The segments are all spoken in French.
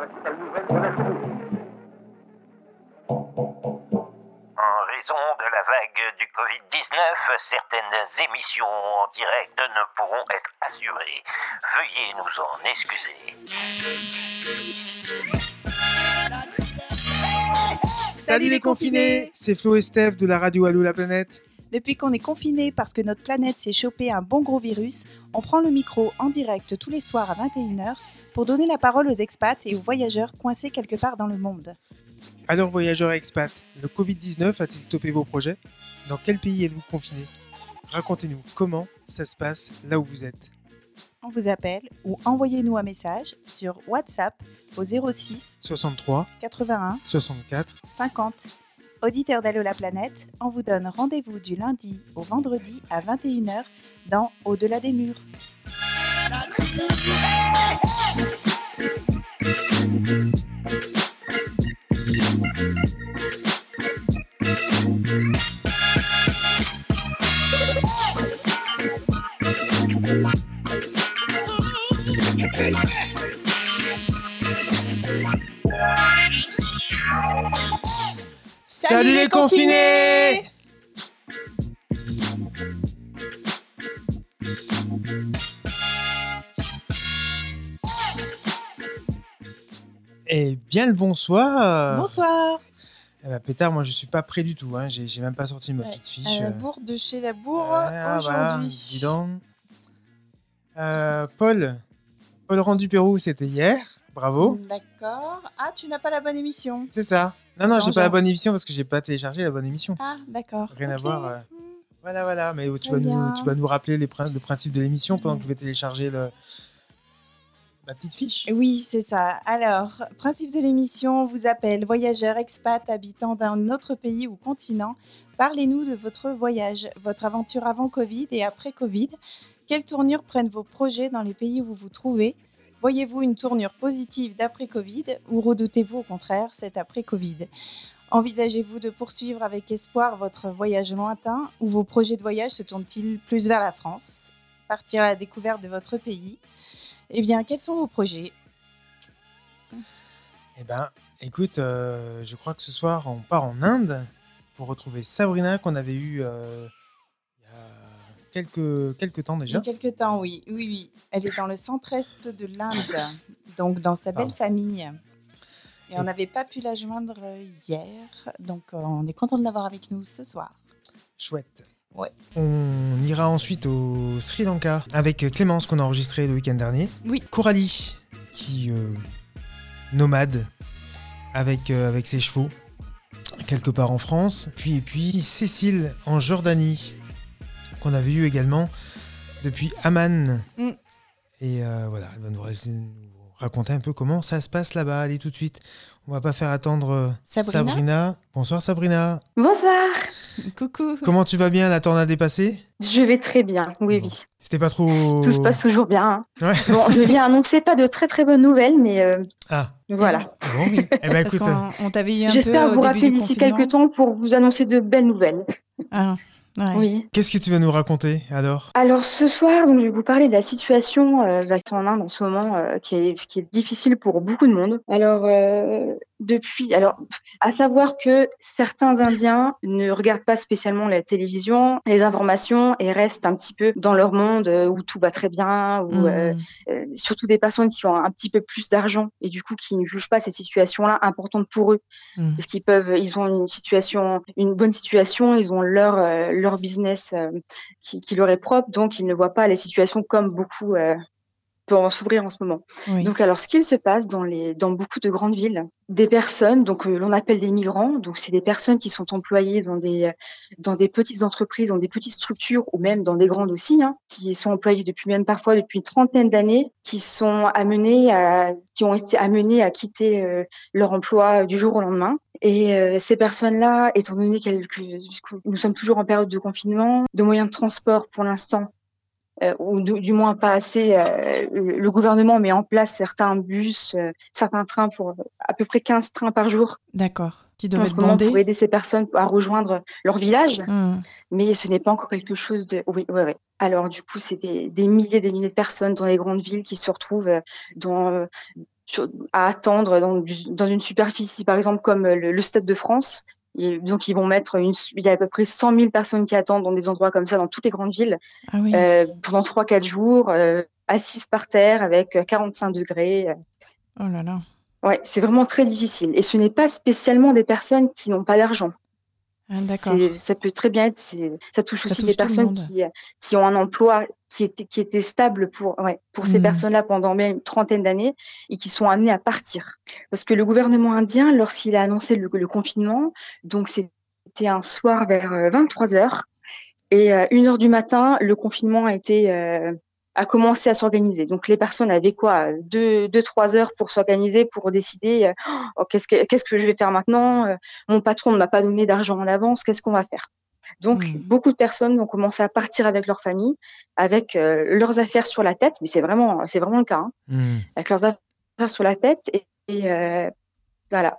En raison de la vague du Covid-19, certaines émissions en direct ne pourront être assurées. Veuillez nous en excuser. Salut les confinés C'est Flo et Steph de la radio Allô la planète. Depuis qu'on est confiné parce que notre planète s'est chopé un bon gros virus, on prend le micro en direct tous les soirs à 21h pour donner la parole aux expats et aux voyageurs coincés quelque part dans le monde. Alors voyageurs et expats, le Covid-19 a-t-il stoppé vos projets? Dans quel pays êtes-vous confinés? Racontez-nous comment ça se passe là où vous êtes. On vous appelle ou envoyez-nous un message sur WhatsApp au 06 63 81 64 50. Auditeurs d'Allo la planète, on vous donne rendez-vous du lundi au vendredi à 21h dans Au-delà des murs. Salut les confinés Eh bien le bonsoir Bonsoir Eh ben, Pétard, moi je suis pas prêt du tout, hein. j'ai j'ai même pas sorti ma Ouais, petite à fiche. la euh. bourre de chez la bourre Ah, voilà, aujourd'hui. donc. Euh, Paul, Paul Rendu Pérou, c'était hier, bravo. D'accord. Ah, tu n'as pas la bonne émission. C'est ça. Non, non, j'ai pas la bonne émission parce que j'ai pas téléchargé la bonne émission. Ah, d'accord. Rien à voir, euh. Voilà, voilà, mais tu vas, nous, tu vas nous rappeler les prin- le principe de l'émission pendant que je vais télécharger le... ma petite fiche. Oui, c'est ça. Alors, principe de l'émission, on vous appelle voyageurs, expats, habitants d'un autre pays ou continent. Parlez-nous de votre voyage, votre aventure avant Covid et après Covid. Quelle tournure prennent vos projets dans les pays où vous vous trouvez? Voyez-vous une tournure positive d'après Covid ou redoutez-vous au contraire cet après Covid? Envisagez-vous de poursuivre avec espoir votre voyage lointain ou vos projets de voyage se tournent-ils plus vers la France Partir à la découverte de votre pays? Eh bien, quels sont vos projets? Eh ben, écoute, euh, je crois que ce soir, on part en Inde pour retrouver Sabrina qu'on avait eue euh, quelques, quelques temps Il y déjà. a quelques temps, oui. Oui, oui. Elle est dans le centre-est de l'Inde, donc dans sa belle Pardon. famille. Et on n'avait pas pu la joindre hier, donc euh, on est content de l'avoir avec nous ce soir. Chouette. Ouais. On ira ensuite au Sri Lanka avec Clémence qu'on a enregistré le week-end dernier. Oui. Coralie qui euh, nomade avec, euh, avec ses chevaux quelque part en France. Puis, et puis Cécile en Jordanie qu'on avait eu également depuis Amman. Mm. Et euh, voilà, elle va nous, raconter un peu comment ça se passe là-bas. Allez tout de suite. On va pas faire attendre euh, Sabrina Bonsoir Sabrina. Bonsoir, Coucou. Comment tu vas bien? La tornade est passée? Je vais très bien, oui, Bon. oui. C'était pas trop. Tout se passe toujours bien. hein. Ouais. Bon, je viens annoncer pas de très très bonnes nouvelles, mais euh, Ah, voilà. bon. eh ben écoute, on t'avait eu un peu J'espère vous rappeler d'ici quelques temps pour vous annoncer de belles nouvelles. Ah, ouais. Oui. qu'est-ce que tu vas nous raconter alors Alors ce soir, donc, je vais vous parler de la situation euh, en Inde en ce moment, euh, qui, est, qui est difficile pour beaucoup de monde. Alors euh, depuis, alors à savoir que certains Indiens ne regardent pas spécialement la télévision, les informations et restent un petit peu dans leur monde euh, où tout va très bien, où euh, Hmm. euh, surtout des personnes qui ont un petit peu plus d'argent et du coup qui ne jugent pas ces situations-là importantes pour eux Mm. parce qu'ils peuvent ils ont une situation une bonne situation ils ont leur euh, leur business euh, qui, qui leur est propre donc ils ne voient pas les situations comme beaucoup peuvent en s'ouvrir en ce moment Oui. donc alors ce qu'il se passe dans les dans beaucoup de grandes villes des personnes donc euh, l'on appelle des migrants donc c'est des personnes qui sont employées dans des dans des petites entreprises dans des petites structures ou même dans des grandes aussi hein, qui sont employées depuis même parfois depuis une trentaine d'années qui sont amenées à qui ont été amenées à quitter euh, leur emploi du jour au lendemain et euh, ces personnes-là étant donné que nous sommes toujours en période de confinement de moyens de transport pour l'instant euh, ou du, du moins pas assez. euh, le gouvernement met en place certains bus, euh, certains trains pour à peu près 15 trains par jour D'accord. Qui ce être pour aider ces personnes à rejoindre leur village, Hmm. mais ce n'est pas encore quelque chose de. Oui, oui, oui. Alors du coup, c'est des, des milliers, des milliers de personnes dans les grandes villes qui se retrouvent dans à attendre dans, dans, une superficie, par exemple, comme le, Stade de France. Et donc, ils vont mettre une, il y a à peu près 100 000 personnes qui attendent dans des endroits comme ça, dans toutes les grandes villes, ah euh, pendant 3-4 jours, euh, assises par terre avec 45 degrés. Oh là là. Ouais, c'est vraiment très difficile. Et ce n'est pas spécialement des personnes qui n'ont pas d'argent. Ah, d'accord. Ça peut très bien être, ça touche aussi des personnes qui, qui ont un emploi qui était, qui était stable pour, ouais, pour ces mmh. personnes-là pendant même une trentaine d'années et qui sont amenées à partir. Parce que le gouvernement indien, lorsqu'il a annoncé le, confinement, donc c'était un soir vers 23 euh, heures et euh, une heure du matin, le confinement a été euh, a commencé à s'organiser. Donc les personnes avaient quoi deux, deux trois heures pour s'organiser, pour décider oh, qu'est-ce que qu'est-ce que je vais faire maintenant. Mon patron ne m'a pas donné d'argent en avance, qu'est-ce qu'on va faire? Donc, mmh. beaucoup de personnes ont commencé à partir avec leur famille, avec euh, leurs affaires sur la tête, mais c'est vraiment, c'est vraiment le cas, hein. mmh. avec leurs affaires sur la tête et, euh, voilà,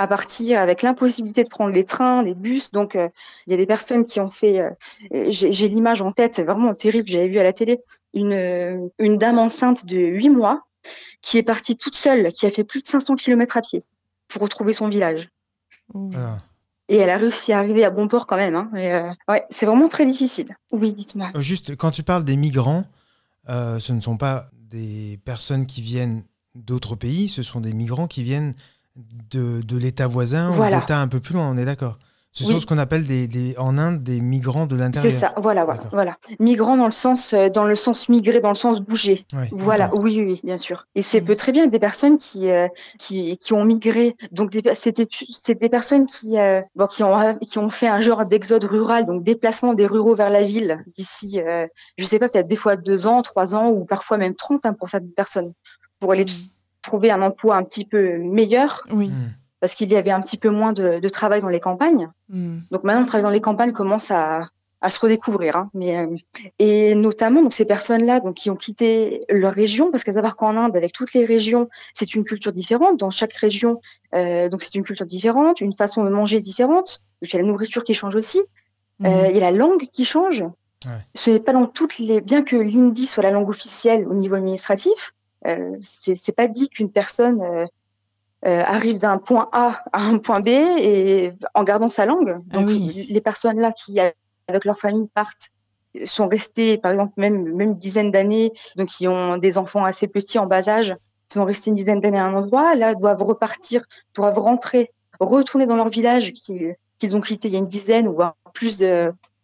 à partir avec l'impossibilité de prendre les trains, les bus. Donc, euh, il y a des personnes qui ont fait, j'ai l'image en tête, vraiment terrible, j'avais vu à la télé, une, une dame enceinte de 8 mois qui est partie toute seule, qui a fait plus de 500 km à pied pour retrouver son village. Ah. Et elle a réussi à arriver à bon port quand même. Hein. Euh, ouais, c'est vraiment très difficile. Oui, dites-moi. Euh, juste, quand tu parles des migrants, euh, ce ne sont pas des personnes qui viennent d'autres pays, ce sont des migrants qui viennent de, de l'État voisin ou d'État un peu plus loin, on est d'accord ce sont ce qu'on appelle des, en Inde des migrants de l'intérieur. C'est ça, voilà, voilà, voilà. Migrants dans le sens, euh, dans le sens migrer, dans le sens bouger. voilà, oui, oui, bien sûr. Et c'est peut très bien des personnes qui, euh, qui, qui, ont migré. Donc c'est des personnes qui, euh, bon, qui ont, qui ont fait un genre d'exode rural, donc déplacement des ruraux vers la ville d'ici, euh, je sais pas, peut-être des fois deux ans, trois ans ou parfois même 30 hein, pour certaines personnes, pour aller mm. Trouver un emploi un petit peu meilleur. Oui. Mm parce qu'il y avait un petit peu moins de, travail dans les campagnes. Hmm. Donc maintenant, le travail dans les campagnes commence à, se redécouvrir. Hein. Mais, euh, et notamment, donc ces personnes-là, donc qui ont quitté leur région, parce qu'à savoir qu'en Inde, avec toutes les régions, c'est une culture différente. Dans chaque région, euh, donc c'est une culture différente, une façon de manger différente. Donc il y a la nourriture qui change aussi. Hmm. Euh, il y a la langue qui change. Ce n'est pas dans toutes les, bien que l'hindi soit la langue officielle au niveau administratif, euh, c'est pas dit qu'une personne euh, arrive d'un point A à un point B et en gardant sa langue. Ah Donc les personnes là qui avec leur famille partent sont restées par exemple même même une dizaine d'années donc qui ont des enfants assez petits en bas âge sont restés une dizaine d'années à un endroit là doivent repartir doivent rentrer retourner dans leur village qu'ils ont quitté il y a une dizaine ou plus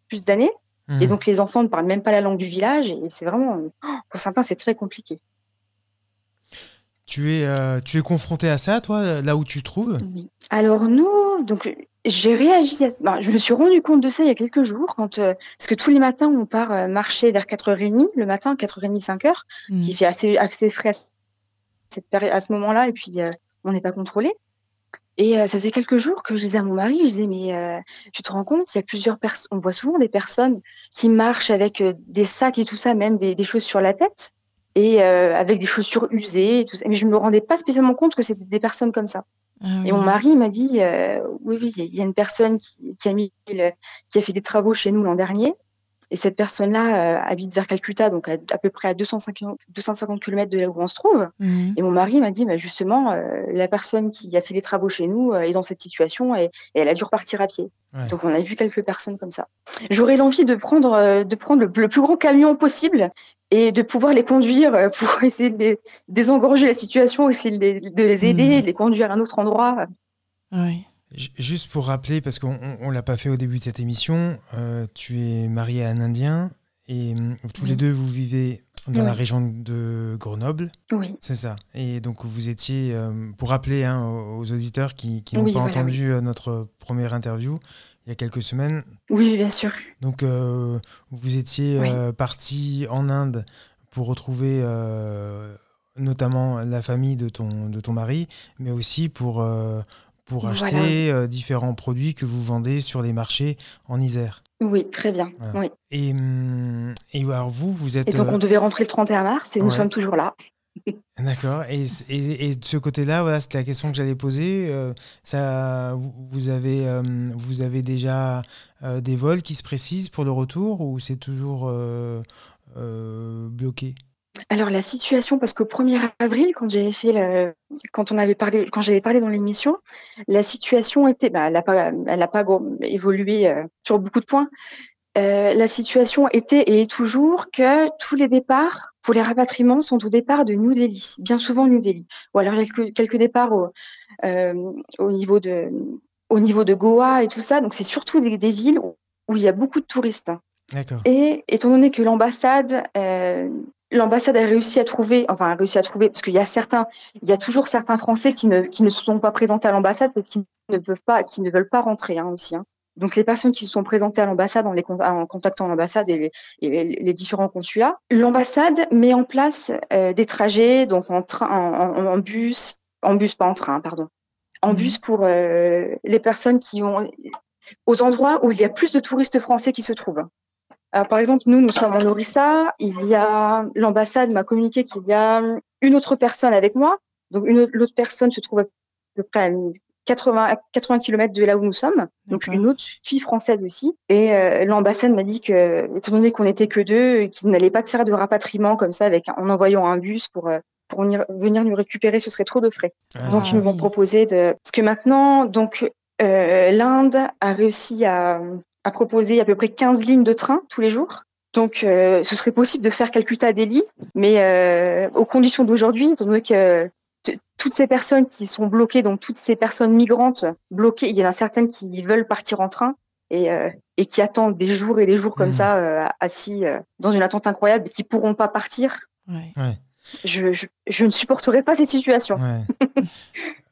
plus d'années et mmh. donc les enfants ne parlent même pas la langue du village et c'est vraiment pour certains c'est très compliqué tu es, euh, tu es confronté à ça, toi, là où tu te trouves? Oui. Alors nous, donc j'ai réagi. À... Ben, je me suis rendu compte de ça il y a quelques jours, quand euh, parce que tous les matins on part euh, marcher vers 4h30 le matin, 4h30, 5h, mmh. qui fait assez, assez frais à, cette période, à ce moment-là, et puis on n'est pas contrôlé. Et ça faisait quelques jours que je disais à mon mari, je disais mais tu te rends compte, il y a plusieurs personnes, on voit souvent des personnes qui marchent avec des sacs et tout ça, même des, des choses sur la tête et euh, avec des chaussures usées et tout ça. Mais je me rendais pas spécialement compte que c'était des personnes comme ça. Ah et mon mari m'a dit euh, oui oui il y a une personne qui, qui a mis qui a fait des travaux chez nous l'an dernier et cette personne-là euh, habite vers Calcutta, donc à, peu près à 250, 250 km de là où on se trouve. Mhm. Et mon mari m'a dit, bah, justement, la personne qui a fait les travaux chez nous est dans cette situation et, elle a dû repartir à pied. Donc on a vu quelques personnes comme ça. J'aurais l'envie de prendre, de prendre le, plus grand camion possible et de pouvoir les conduire pour essayer de désengorger la situation, essayer de les, de les aider, mhm. de les conduire à un autre endroit. Oui. Juste pour rappeler, parce qu'on ne l'a pas fait au début de cette émission, euh, tu es marié à un Indien et euh, tous les deux vous vivez dans la région de Grenoble. Oui. C'est ça. Et donc vous étiez, euh, pour rappeler hein, aux auditeurs qui, n'ont pas entendu notre première interview il y a quelques semaines. Oui, bien sûr. Donc vous étiez parti en Inde pour retrouver notamment la famille de ton, de ton mari, mais aussi pour pour acheter euh, différents produits que vous vendez sur les marchés en Isère. Oui, très bien. Oui. Et, hum, et, alors vous, vous êtes... Et donc on euh, devait rentrer le 31 mars et nous sommes toujours là. D'accord. Et, de ce côté-là, voilà, c'était la question que j'allais poser. Euh, ça, vous, avez, vous avez déjà des vols qui se précisent pour le retour ou c'est toujours bloqué? Alors la situation, parce qu'au 1er avril, quand j'avais fait quand on avait parlé, quand j'avais parlé dans l'émission, la situation était, bah, elle n'a pas, pas évolué euh, sur beaucoup de points. Euh, la situation était et est toujours que tous les départs pour les rapatriements sont au départ de New Delhi, bien souvent New Delhi, ou alors quelques, quelques départs au, euh, au niveau de au niveau de Goa et tout ça. Donc c'est surtout des, des villes où, il y a beaucoup de touristes. Et étant donné que l'ambassade, euh, l'ambassade a réussi à trouver, enfin a réussi à trouver, parce qu'il y a certains, il y a toujours certains Français qui ne, qui ne se sont pas présentés à l'ambassade parce qu'ils ne peuvent pas, qui ne veulent pas rentrer hein, aussi. Hein. Donc les personnes qui se sont présentées à l'ambassade en, les, en contactant l'ambassade et, les, et les, les, différents consulats, l'ambassade met en place euh, des trajets, donc en train, en, en, bus, en bus pas en train, pardon, en mmh. bus pour euh, les personnes qui ont aux endroits où il y a plus de touristes français qui se trouvent. Alors, par exemple, nous, nous sommes en Orissa. Il y a l'ambassade m'a communiqué qu'il y a une autre personne avec moi. Donc, une l'autre personne se trouve à peu près à 80, 80 km de là où nous sommes. Donc, une autre fille française aussi. Et euh, l'ambassade m'a dit que, étant donné qu'on n'était que deux, qu'ils n'allaient pas faire de rapatriement comme ça avec, en envoyant un bus pour, euh, pour venir nous récupérer, ce serait trop de frais. Ah, donc, ils nous vont proposer de, parce que maintenant, donc, euh, l'Inde a réussi à, à, proposer à peu près 15 lignes de train tous les jours. Donc, euh, ce serait possible de faire Calcutta à Delhi, mais euh, aux conditions d'aujourd'hui, étant donné que toutes ces personnes qui sont bloquées, donc toutes ces personnes migrantes bloquées, il y en a certaines qui veulent partir en train et, euh, et qui attendent des jours et des jours comme mmh. ça, euh, assis euh, dans une attente incroyable et qui pourront pas partir. Ouais. Ouais. Je, je, je, ne supporterai pas cette situation. Ouais.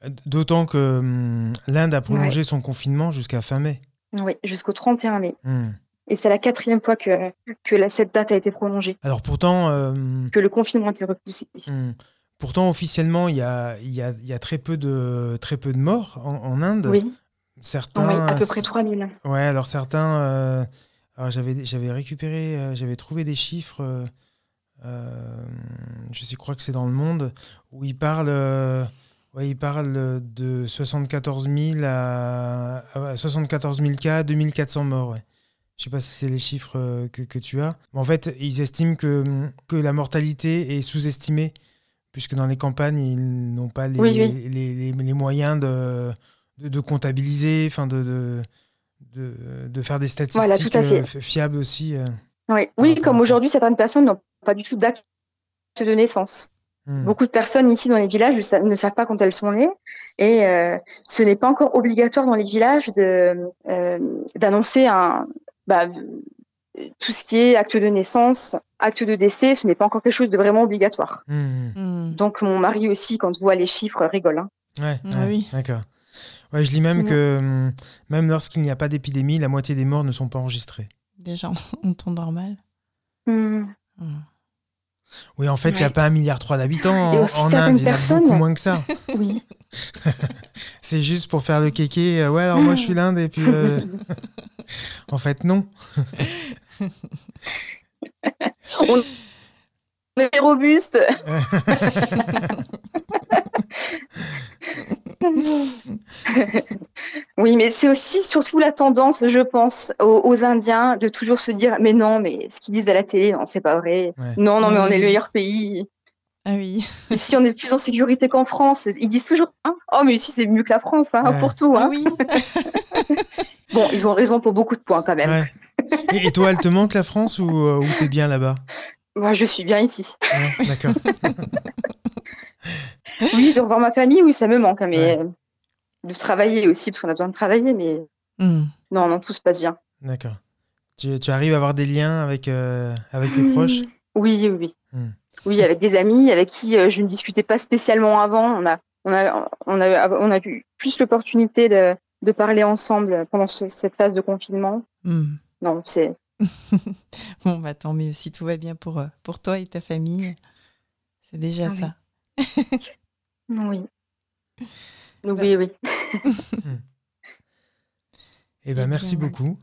D'autant que hum, l'Inde a prolongé son confinement jusqu'à fin mai. Oui, jusqu'au 31 mai. Mmh. Et c'est la quatrième fois que, que la, cette date a été prolongée. Alors pourtant... Euh, que le confinement a été repoussé. Mmh. Pourtant, officiellement, il y a, y, a, y a, très, peu de, très peu de morts en, en Inde. Oui. Certains, oui, à peu près 3000. Ouais, alors certains... Euh, alors j'avais récupéré, euh, j'avais trouvé des chiffres... Euh, je crois que c'est dans le monde, où ils parlent, euh, ouais, il parle de 74 000 à, à 74 000 cas, 2400 morts. Ouais. Je sais pas si c'est les chiffres euh, que, que, tu as. En fait, ils estiment que, que la mortalité est sous-estimée, puisque dans les campagnes, ils n'ont pas les, oui, oui. Les, les, les, moyens de, de, de comptabiliser, enfin de, de, de, faire des statistiques voilà, fiables aussi. Oui, oui comme aujourd'hui, certaines personnes n'ont pas du tout d'acte de naissance. Mmh. Beaucoup de personnes ici dans les villages ne savent pas quand elles sont nées et euh, ce n'est pas encore obligatoire dans les villages euh, d'annoncer un bah, tout ce qui est acte de naissance, acte de décès, ce n'est pas encore quelque chose de vraiment obligatoire. Mmh. Donc mon mari aussi, quand voit les chiffres, rigole. Hein. Ouais, ah ouais oui. d'accord. Ouais, je lis même mmh. que même lorsqu'il n'y a pas d'épidémie, la moitié des morts ne sont pas enregistrés. Déjà en temps normal. Mmh. Oui, en fait, il ouais. n'y a pas un milliard trois d'habitants en, en Inde, il y a beaucoup moins que ça. Oui. c'est juste pour faire le kéké. Ouais, alors moi je suis l'Inde et puis. Euh... en fait, non. On est robuste. oui, mais c'est aussi surtout la tendance, je pense, aux, aux, Indiens de toujours se dire mais non, mais ce qu'ils disent à la télé, non, c'est pas vrai. Ouais. Non, non, mais on est le meilleur pays. Ah oui. Ici, on est plus en sécurité qu'en France. Ils disent toujours hein Oh, mais ici, c'est mieux que la France, hein, ouais. pour tout. Hein. Ah oui. bon, ils ont raison pour beaucoup de points quand même. Ouais. Et, et, toi, elle te manque la France ou, euh, ou t'es bien là-bas? Moi, je suis bien ici. D'accord. oui, de revoir ma famille, oui, ça me manque, hein, mais ouais. de travailler aussi, parce qu'on a besoin de travailler, mais mm. non, non, tout se passe bien. D'accord. Tu, tu, arrives à avoir des liens avec, euh, avec tes mmh. proches? Oui, oui. Mmh. Oui, avec des amis avec qui euh, je ne discutais pas spécialement avant. On a, on a, on a, on a eu plus l'opportunité de, de parler ensemble pendant ce, cette phase de confinement. Mmh. Non, c'est. bon, bah tant mieux si tout va bien pour, euh, pour toi et ta famille. C'est déjà ah, ça. Oui. oui. Oui, oui. Eh ben, merci bien, beaucoup.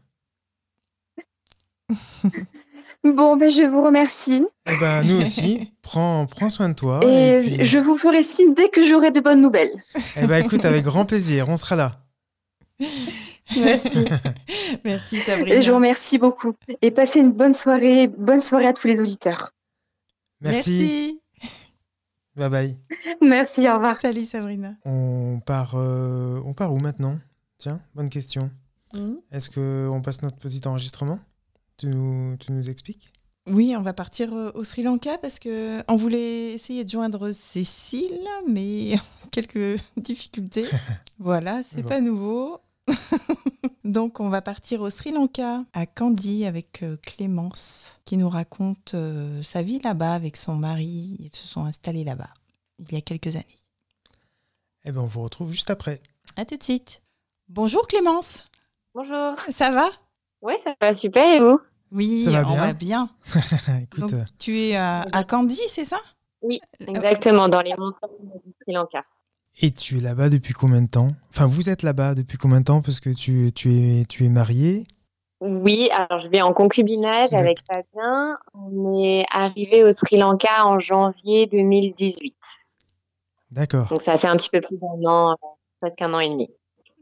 Bon, ben, je vous remercie. Eh ben, nous aussi. prends, prends soin de toi. Et, et puis... je vous ferai signe dès que j'aurai de bonnes nouvelles. Eh ben, écoute, avec grand plaisir. On sera là. Merci. Merci, Sabrina. Et je vous remercie beaucoup. Et passez une bonne soirée. Bonne soirée à tous les auditeurs. Merci. Bye bye. Merci, au revoir. Salut Sabrina. On part, euh, on part où maintenant? Tiens, bonne question. Hmm Est-ce qu'on passe notre petit enregistrement? Tu nous, tu nous expliques? Oui, on va partir euh, au Sri Lanka parce que on voulait essayer de joindre Cécile, mais quelques difficultés. Voilà, c'est Bon. pas nouveau. Donc, on va partir au Sri Lanka, à Kandy, avec euh, Clémence, qui nous raconte euh, sa vie là-bas avec son mari. Ils se sont installés là-bas il y a quelques années. Eh ben, on vous retrouve juste après. À tout de suite. Bonjour Clémence, Bonjour. ça va? Oui, ça va super et vous? Oui, Ça va on bien va bien. Écoute, Donc, euh, tu es à, à Kandy, c'est ça? Oui, Euh, exactement, dans les montagnes du Sri Lanka. Et tu es là-bas depuis combien de temps? Enfin, vous êtes là-bas depuis combien de temps? Parce que tu, tu, es, tu es marié. Oui, alors je vais en concubinage Ouais. avec Fabien. On est arrivé au Sri Lanka en janvier 2018. D'accord. Donc ça fait un petit peu plus d'un an, euh, presque un an et demi.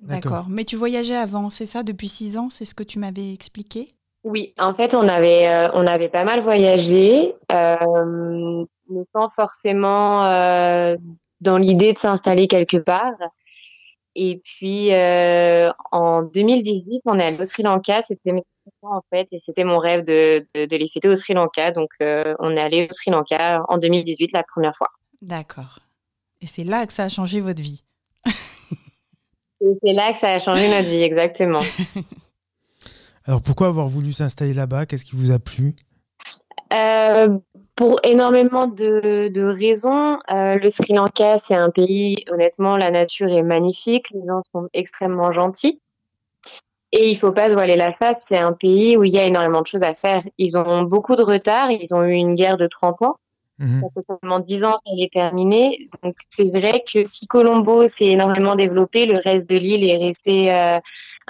D'accord. D'accord. Mais tu voyageais avant, c'est ça, depuis six ans? C'est ce que tu m'avais expliqué? Oui, en fait, on avait, euh, on avait pas mal voyagé, euh, mais sans forcément euh, dans l'idée de s'installer quelque part. Et puis, euh, en 2018, on est allé au Sri Lanka. C'était mes 30 ans, en fait, et c'était mon rêve de, de, de les fêter au Sri Lanka. Donc, euh, on est allé au Sri Lanka en 2018 la première fois. D'accord. Et c'est là que ça a changé votre vie. Et c'est là que ça a changé notre vie, exactement. Alors, pourquoi avoir voulu s'installer là-bas? Qu'est-ce qui vous a plu? Euh, pour énormément de, de raisons, euh, le Sri Lanka, c'est un pays, honnêtement, la nature est magnifique, les gens sont extrêmement gentils. Et il faut pas se voiler la face, c'est un pays où il y a énormément de choses à faire. Ils ont beaucoup de retard, ils ont eu une guerre de 30 ans, Mhm. ça fait seulement 10 ans qu'elle est terminée. Donc c'est vrai que si Colombo s'est énormément développé, le reste de l'île est resté euh,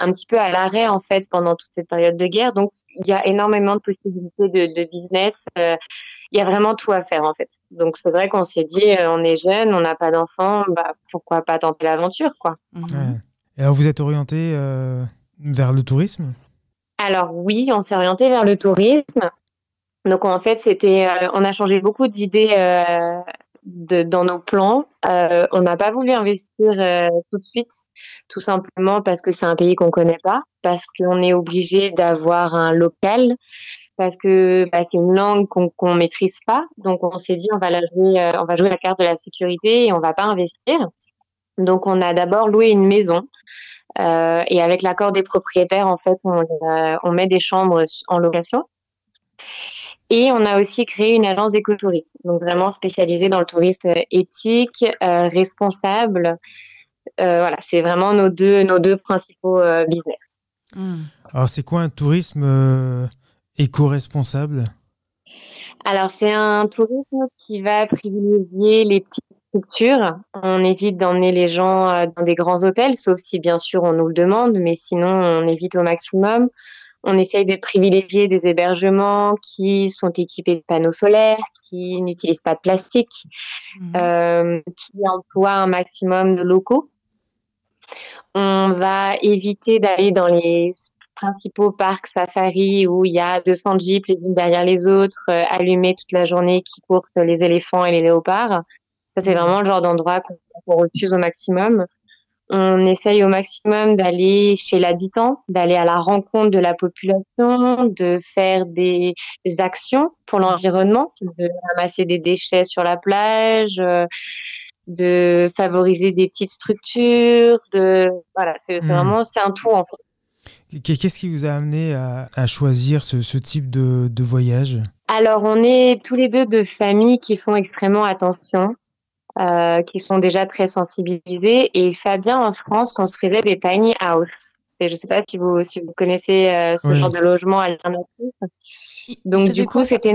un petit peu à l'arrêt en fait pendant toute cette période de guerre. Donc il y a énormément de possibilités de, de business. euh, il y a vraiment tout à faire en fait. Donc c'est vrai qu'on s'est dit, euh, on est jeune, on n'a pas d'enfants, bah pourquoi pas tenter l'aventure quoi. Mhm. Ouais. Et alors, vous êtes orienté euh, vers le tourisme? Alors oui, on s'est orienté vers le tourisme. Donc en fait, c'était, euh, on a changé beaucoup d'idées euh, dans nos plans. Euh, on n'a pas voulu investir euh, tout de suite, tout simplement parce que c'est un pays qu'on connaît pas, parce qu'on est obligé d'avoir un local, parce que bah, c'est une langue qu'on qu'on maîtrise pas. Donc on s'est dit, on va la jouer, euh, on va jouer la carte de la sécurité et on va pas investir. Donc on a d'abord loué une maison. Et avec l'accord des propriétaires, en fait, on met des chambres en location. Et on a aussi créé une agence d'écotourisme, donc vraiment spécialisée dans le tourisme éthique, euh, responsable. Euh, voilà, c'est vraiment nos deux, nos deux principaux euh, business. Mhm. Alors, c'est quoi un tourisme éco-responsable? Alors, c'est un tourisme qui va privilégier les petites structures. On évite d'emmener les gens dans des grands hôtels, sauf si bien sûr on nous le demande, mais sinon on évite au maximum. On essaye de privilégier des hébergements qui sont équipés de panneaux solaires, qui n'utilisent pas de plastique, Mhm. euh, qui emploient un maximum de locaux. On va éviter d'aller dans les principaux parcs safari où il y a 200 jeeps les unes derrière les autres, euh, allumés toute la journée qui courent les éléphants et les léopards. Ça, c'est vraiment le genre d'endroit qu'on qu'on refuse au maximum. On essaye au maximum d'aller chez l'habitant, d'aller à la rencontre de la population, de faire des, des actions pour l'environnement, de ramasser des déchets sur la plage, euh, de favoriser des petites structures, de voilà, c'est Hmm. vraiment c'est un tout en fait. Qu'est- Qu'est-ce qui vous a amené à, à choisir ce, ce type de, de voyage? Alors, on est tous les deux de familles qui font extrêmement attention, euh, qui sont déjà très sensibilisées. Et Fabien, en France, construisait des tiny house. Et je ne sais pas si vous, si vous connaissez euh, ce Oui. genre de logement alternatif. Donc, du coup, c'était-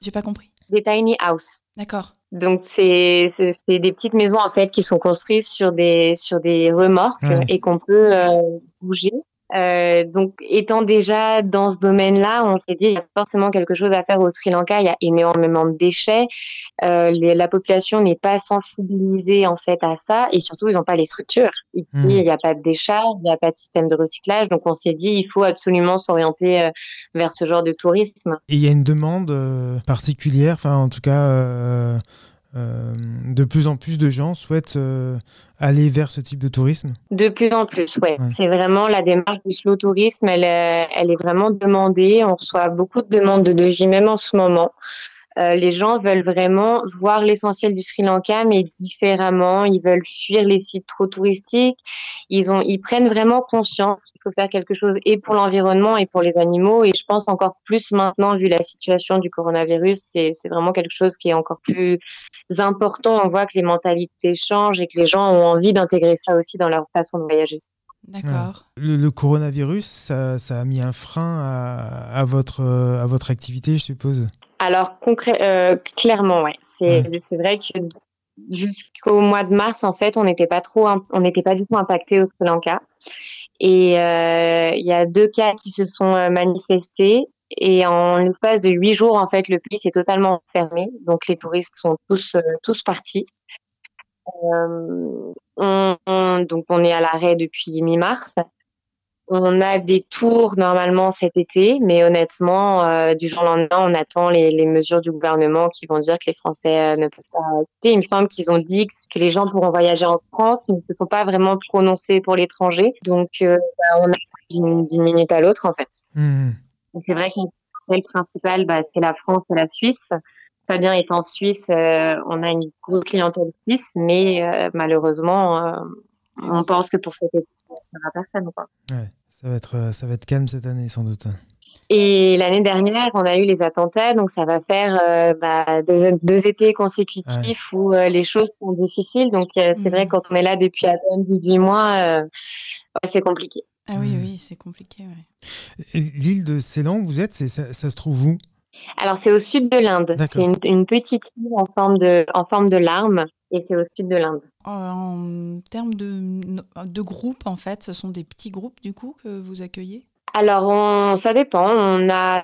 J'ai pas compris. Des tiny house. D'accord. Donc, c'est des petites maisons, en fait, qui sont construites sur des, sur des remorques Ouais. et qu'on peut euh, bouger. Euh, donc, étant déjà dans ce domaine-là, on s'est dit il y a forcément quelque chose à faire au Sri Lanka. Il y a énormément de déchets. Euh, la population n'est pas sensibilisée en fait à ça, et surtout ils n'ont pas les structures. Ici, mmh. il n'y a pas de décharge, il n'y a pas de système de recyclage. Donc, on s'est dit il faut absolument s'orienter euh, vers ce genre de tourisme. Et il y a une demande particulière, enfin en tout cas. De plus en plus de gens souhaitent aller vers ce type de tourisme De plus en plus, ouais. C'est vraiment la démarche du slow tourisme, elle, elle est vraiment demandée. On reçoit beaucoup de demandes de devis, même en ce moment. Euh, les gens veulent vraiment voir l'essentiel du Sri Lanka, mais différemment. Ils veulent fuir les sites trop touristiques. Ils ont, ils prennent vraiment conscience qu'il faut faire quelque chose et pour l'environnement et pour les animaux. Et je pense encore plus maintenant, vu la situation du coronavirus, c'est, c'est vraiment quelque chose qui est encore plus important. On voit que les mentalités changent et que les gens ont envie d'intégrer ça aussi dans leur façon de voyager. D'accord. Le, coronavirus, ça, ça, a mis un frein à, à, votre, à votre activité, je suppose? Alors, euh, clairement, ouais. C'est vrai que jusqu'au mois de mars, en fait, on n'était pas trop, on n'était pas du tout impacté au Sri Lanka. Et euh, il y a deux cas qui se sont euh, manifestés. Et en l'espace de huit jours, en fait, le pays s'est totalement fermé. Donc, les touristes sont tous, tous partis. donc, on est à l'arrêt depuis mi-mars. On a des tours normalement cet été, mais honnêtement, euh, du jour au lendemain, on attend les, mesures du gouvernement qui vont dire que les Français euh, ne peuvent pas quitter. Il me semble qu'ils ont dit que les gens pourront voyager en France, mais ils ne se sont pas vraiment prononcés pour l'étranger. Donc, euh, bah, on attend d'une minute à l'autre, en fait. Mmh. C'est vrai que le principal, bah, c'est la France et la Suisse. Fabien est en Suisse, on a une grosse clientèle suisse, mais malheureusement, on pense que pour cet été, personne. Quoi. Ouais, ça va être, euh, ça va être calme cette année sans doute. Et l'année dernière, on a eu les attentats, donc ça va faire euh, bah, deux, étés consécutifs où euh, les choses sont difficiles. Donc c'est vrai, mmh. quand on est là depuis à peine 18 mois, c'est compliqué. Ah oui, mmh. oui, c'est compliqué. L'île de Ceylan, vous êtes, ça, ça, se trouve où? Alors c'est au sud de l'Inde. C'est une, une, petite île en forme de, en forme de larme et c'est au sud de l'Inde. En termes de, de groupes, en fait, ce sont des petits groupes du coup que vous accueillez? Alors, on, ça dépend. On a,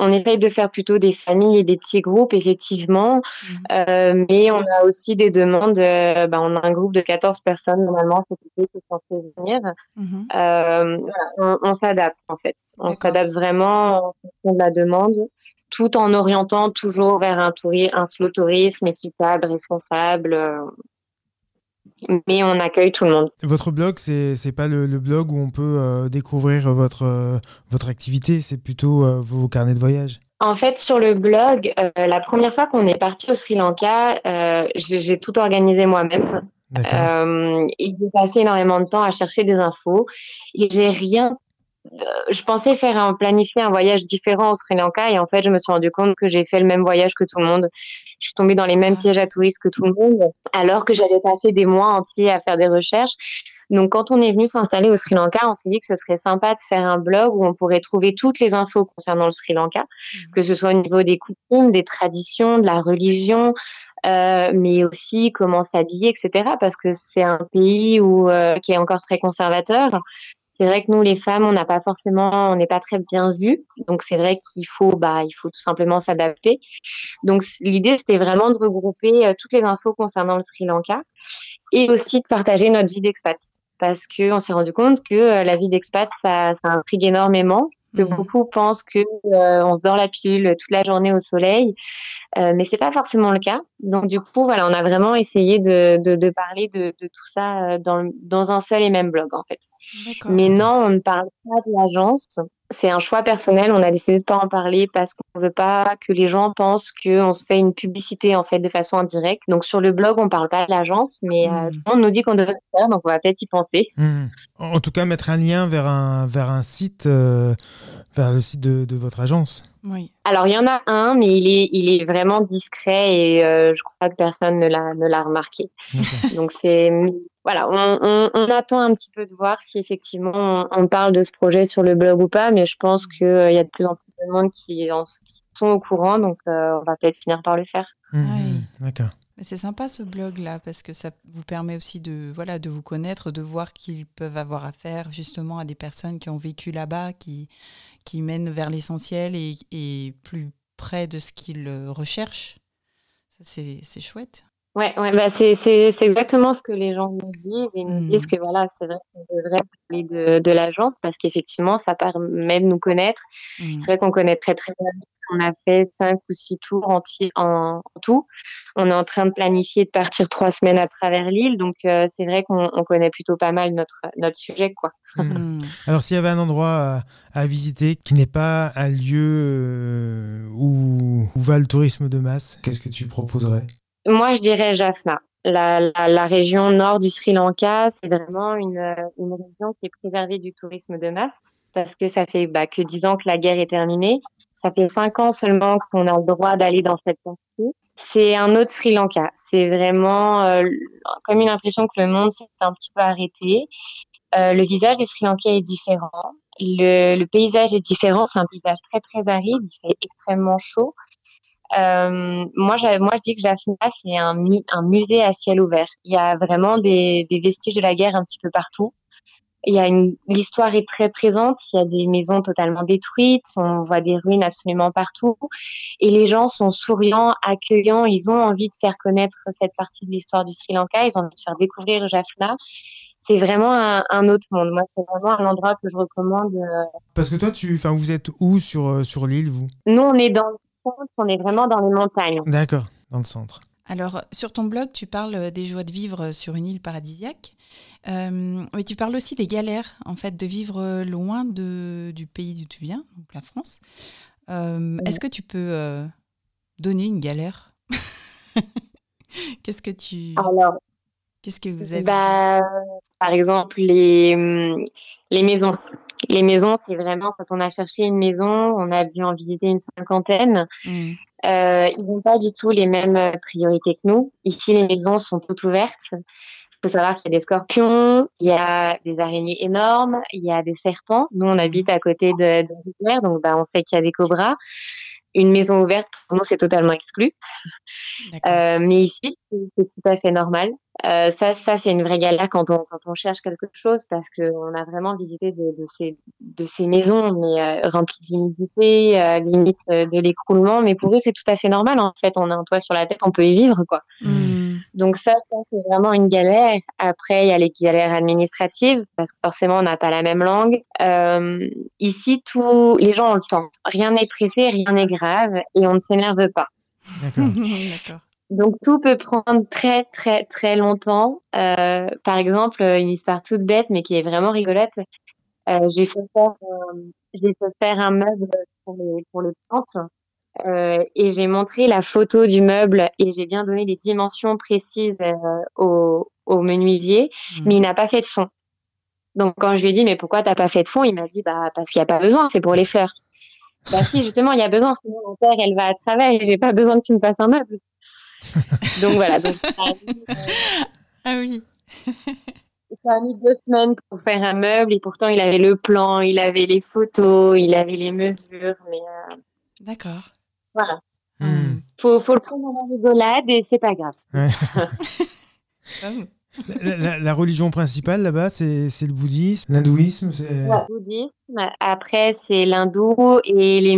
on essaye de faire plutôt des familles et des petits groupes, effectivement. Mmh. Euh, mais on a aussi des demandes. Euh, bah, on a un groupe de 14 personnes normalement sont censé venir. Mmh euh, on, s'adapte en fait. On s'adapte vraiment en fonction de la demande, tout en orientant toujours vers un, un slow tourisme équitable, responsable mais on accueille tout le monde. Votre blog, c'est n'est pas le, blog où on peut euh, découvrir votre, euh, votre activité, c'est plutôt euh, vos carnets de voyage en fait, sur le blog, la première fois qu'on est parti au Sri Lanka, j'ai tout organisé moi-même. Euh, j'ai passé énormément de temps à chercher des infos et j'ai rien je pensais faire un, planifier un voyage différent au Sri Lanka et en fait, je me suis rendu compte que j'ai fait le même voyage que tout le monde. Je suis tombée dans les mêmes pièges à touristes que tout le monde, alors que j'avais passé des mois entiers à faire des recherches. Donc, quand on est venu s'installer au Sri Lanka, on s'est dit que ce serait sympa de faire un blog où on pourrait trouver toutes les infos concernant le Sri Lanka, mmh. que ce soit au niveau des coutumes, des traditions, de la religion, euh, mais aussi comment s'habiller, etc. Parce que c'est un pays où, euh, qui est encore très conservateur. C'est vrai que nous, les femmes, on n'a pas forcément, on n'est pas très bien vues. Donc, c'est vrai qu'il faut, bah, il faut tout simplement s'adapter. Donc, l'idée, c'était vraiment de regrouper euh, toutes les infos concernant le Sri Lanka et aussi de partager notre vie d'expat. Parce qu'on s'est rendu compte que euh, la vie d'expat, ça, ça intrigue énormément que mmh. beaucoup pensent que euh, on se dort la pilule toute la journée au soleil, euh, mais c'est pas forcément le cas. Donc du coup, voilà, on a vraiment essayé de, de, de parler de, de, tout ça euh, dans, dans un seul et même blog en fait. Mais non, on ne parle pas de l'agence. C'est un choix personnel. On a décidé de pas en parler parce qu'on veut pas que les gens pensent qu'on se fait une publicité en fait de façon indirecte. Donc sur le blog, on parle pas de l'agence, mais mmh. tout le monde nous dit qu'on devrait le faire, donc on va peut-être y penser. Mmh. En tout cas, mettre un lien vers un vers un site vers le site de, votre agence Oui. Alors, il y en a un, mais il est, il est vraiment discret et euh, je crois que personne ne l'a, ne l'a remarqué. Donc, c'est. Voilà, on, on, attend un petit peu de voir si effectivement on, parle de ce projet sur le blog ou pas, mais je pense qu'il euh, y a de plus en plus de monde qui, sont au courant, donc euh, on va peut-être finir par le faire. Mmh, mmh, d'accord. C'est sympa ce blog là parce que ça vous permet aussi de voilà de vous connaître, de voir qu'ils peuvent avoir affaire justement à des personnes qui ont vécu là-bas, qui qui mènent vers l'essentiel et, et, plus près de ce qu'ils recherchent. C'est chouette. Ouais, ouais bah c'est exactement ce que les gens nous disent. Ils nous disent mmh. que voilà, c'est vrai qu'on devrait parler de, de l'agence parce qu'effectivement, ça permet de nous connaître. Mmh. C'est vrai qu'on connaît très très bien. On a fait cinq ou six tours entiers en, tout. On est en train de planifier de partir trois semaines à travers l'île, donc euh, c'est vrai qu'on connaît plutôt pas mal notre notre sujet, quoi. Mmh. Alors, s'il y avait un endroit à, visiter qui n'est pas un lieu euh, où, où va le tourisme de masse, qu'est-ce que tu proposerais? Moi, je dirais Jaffna. La, région nord du Sri Lanka, c'est vraiment une, région qui est préservée du tourisme de masse parce que ça fait bah, que dix ans que la guerre est terminée. Ça fait cinq ans seulement qu'on a le droit d'aller dans cette partie. C'est un autre Sri Lanka. C'est vraiment euh, comme une impression que le monde s'est un petit peu arrêté. Euh, le visage du Sri Lanka est différent. Le paysage est différent. C'est un paysage très très aride. Il fait extrêmement chaud. Euh, moi, moi, je dis que Jaffna, c'est un, un, musée à ciel ouvert. Il y a vraiment des, des, vestiges de la guerre un petit peu partout. Il y a l'histoire est très présente. Il y a des maisons totalement détruites. On voit des ruines absolument partout. Et les gens sont souriants, accueillants. Ils ont envie de faire connaître cette partie de l'histoire du Sri Lanka. Ils ont envie de faire découvrir Jaffna c'est vraiment un, un, autre monde. Moi, c'est vraiment un endroit que je recommande. Euh. Parce que toi, tu, enfin, vous êtes où sur euh, sur l'île, vous? Nous, on est dans on est vraiment dans les montagnes. D'accord, dans le centre. Alors, sur ton blog, tu parles des joies de vivre sur une île paradisiaque, euh, mais tu parles aussi des galères, en fait, de vivre loin de, du pays d'où tu viens, donc la France. Euh, est-ce que tu peux euh, donner une galère Qu'est-ce que tu... Alors, qu'est-ce que vous avez bah, Par exemple, les, les maisons. Les maisons, c'est vraiment quand on a cherché une maison, on a dû en visiter une cinquantaine. Mm. Euh, ils n'ont pas du tout les mêmes priorités que nous. Ici, les maisons sont toutes ouvertes. Il faut savoir qu'il y a des scorpions, il y a des araignées énormes, il y a des serpents. Nous, on habite à côté de, de rivière, donc bah, on sait qu'il y a des cobras. Une maison ouverte, pour nous, c'est totalement exclu. Euh, mais ici, c'est tout à fait normal. Euh, ça, ça c'est une vraie galère quand on, quand on cherche quelque chose parce qu'on a vraiment visité de, de, ces, de ces maisons mais euh, remplies d'humidité, euh, limite de l'écroulement. Mais pour eux, c'est tout à fait normal. En fait, on a un toit sur la tête, on peut y vivre, quoi. Mmh. Donc ça, ça c'est vraiment une galère. Après, il y a les galères administratives parce que forcément, on n'a pas la même langue. Euh, ici, tous les gens ont le temps. Rien n'est pressé, rien n'est grave et on ne s'énerve pas. D'accord. Donc tout peut prendre très très très longtemps. Euh, par exemple, une histoire toute bête mais qui est vraiment rigolote. Euh, j'ai fait faire euh, j'ai fait faire un meuble pour les pour les plantes euh, et j'ai montré la photo du meuble et j'ai bien donné les dimensions précises euh, au, au menuisier, mmh. mais il n'a pas fait de fond. Donc quand je lui ai dit mais pourquoi t'as pas fait de fond, il m'a dit bah parce qu'il n'y a pas besoin, c'est pour les fleurs. Bah si justement il y a besoin, sinon la terre elle va à travers j'ai pas besoin que tu me fasses un meuble. donc voilà. Donc, ah oui. Ça a mis deux semaines pour faire un meuble et pourtant il avait le plan, il avait les photos, il avait les mesures. Mais euh... D'accord. Voilà. Hmm. Faut, faut le prendre en rigolade et c'est pas grave. Ouais. la, la, religion principale là-bas, c'est le bouddhisme, l'hindouisme Le bouddhisme, après c'est l'hindou et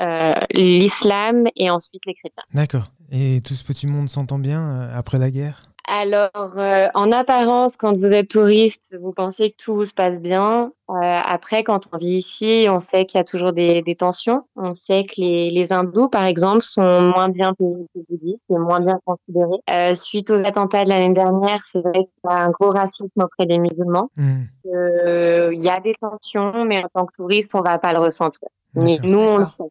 euh, l'islam euh, et ensuite les chrétiens. D'accord. Et tout ce petit monde s'entend bien euh, après la guerre? Alors, euh, en apparence, quand vous êtes touriste, vous pensez que tout se passe bien. Euh, après, quand on vit ici, on sait qu'il y a toujours des, des, tensions. On sait que les, les, hindous, par exemple, sont moins bien payés que les bouddhistes et moins bien considérés. Euh, suite aux attentats de l'année dernière, c'est vrai qu'il y a un gros racisme auprès des musulmans. Mmh. Euh, il y a des tensions, mais en tant que touriste, on va pas le ressentir. Mais nous, on le sait.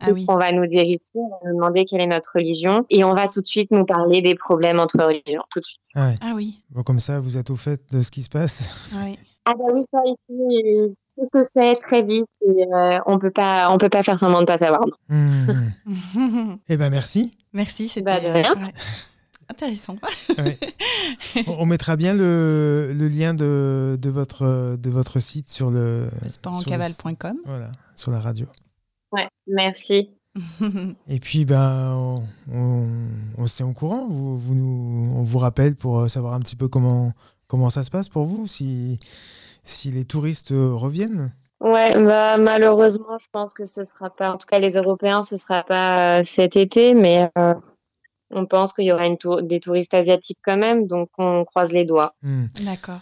Ah oui. On va nous dire ici, on va nous demander quelle est notre religion et on va tout de suite nous parler des problèmes entre religions, tout de suite. Ah, ouais. ah oui. Bon, comme ça, vous êtes au fait de ce qui se passe. Oui. Ah bah oui, ça ici, tout se sait très vite et euh, on peut pas, on peut pas faire semblant de pas savoir. Mmh. eh ben merci. Merci, c'était bah, de rien. Ouais. intéressant. ouais. on, mettra bien le, le lien de, de, votre, de votre site sur le. Voilà, sur la radio. Ouais, merci. Et puis, ben, on, on, on se tient au courant. Vous, vous nous, on vous rappelle pour savoir un petit peu comment, comment ça se passe pour vous, si, si les touristes reviennent. Ouais, bah, malheureusement, je pense que ce sera pas, en tout cas les Européens, ce sera pas euh, cet été, mais euh, on pense qu'il y aura une tour- des touristes asiatiques quand même, donc on croise les doigts. Hmm. D'accord.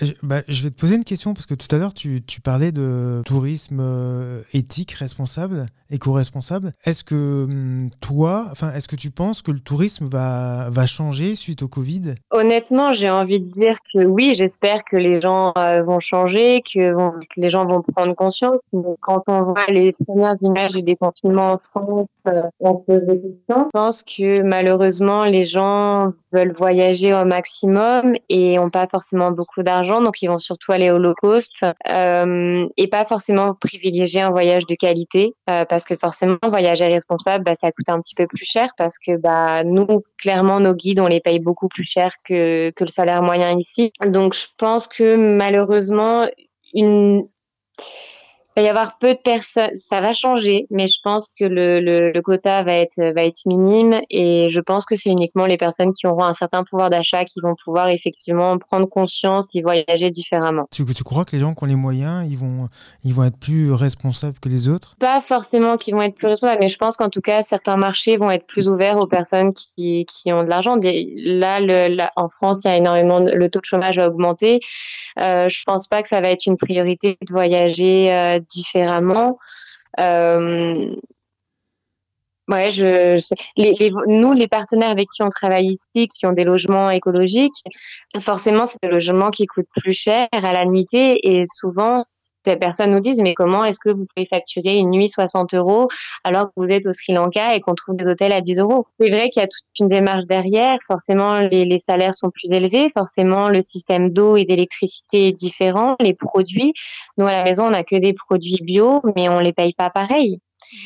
Je, bah, je vais te poser une question parce que tout à l'heure tu, tu parlais de tourisme euh, éthique, responsable, éco-responsable. Est-ce que hum, toi, enfin, est-ce que tu penses que le tourisme va, va changer suite au Covid? Honnêtement, j'ai envie de dire que oui, j'espère que les gens euh, vont changer, que, les gens vont prendre conscience. Mais quand on voit les premières images du déconfinement en France, questions. Je pense que malheureusement, les gens veulent voyager au maximum et ont pas forcément beaucoup d'argent, donc ils vont surtout aller au low cost euh, et pas forcément privilégier un voyage de qualité, euh, parce que forcément, voyager responsable, bah, ça coûte un petit peu plus cher, parce que bah, nous, clairement, nos guides, on les paye beaucoup plus cher que, que le salaire moyen ici. Donc, je pense que malheureusement, une... il va y avoir peu de personnes, ça va changer, mais je pense que le, le, le quota va être, va être minime et je pense que c'est uniquement les personnes qui auront un certain pouvoir d'achat qui vont pouvoir effectivement prendre conscience et voyager différemment. tu, tu crois que les gens qui ont les moyens, ils vont, ils vont être plus responsables que les autres? Pas forcément qu'ils vont être plus responsables, mais je pense qu'en tout cas, certains marchés vont être plus ouverts aux personnes qui, qui ont de l'argent. Là, le, là, en France, il y a énormément, de- le taux de chômage a augmenté. Euh, je pense pas que ça va être une priorité de voyager euh, différemment. Euh, Ouais, je, je- les, les- nous, les partenaires avec qui on travaille ici, qui ont des logements écologiques, forcément, c'est des logements qui coûtent plus cher à la nuitée et souvent, ces personnes nous disent, mais comment est-ce que vous pouvez facturer une nuit 60 euros alors que vous êtes au Sri Lanka et qu'on trouve des hôtels à 10 euros? C'est vrai qu'il y a toute une démarche derrière. Forcément, les, les salaires sont plus élevés. Forcément, le système d'eau et d'électricité est différent. Les produits, nous, à la maison, on n'a que des produits bio, mais on les paye pas pareil.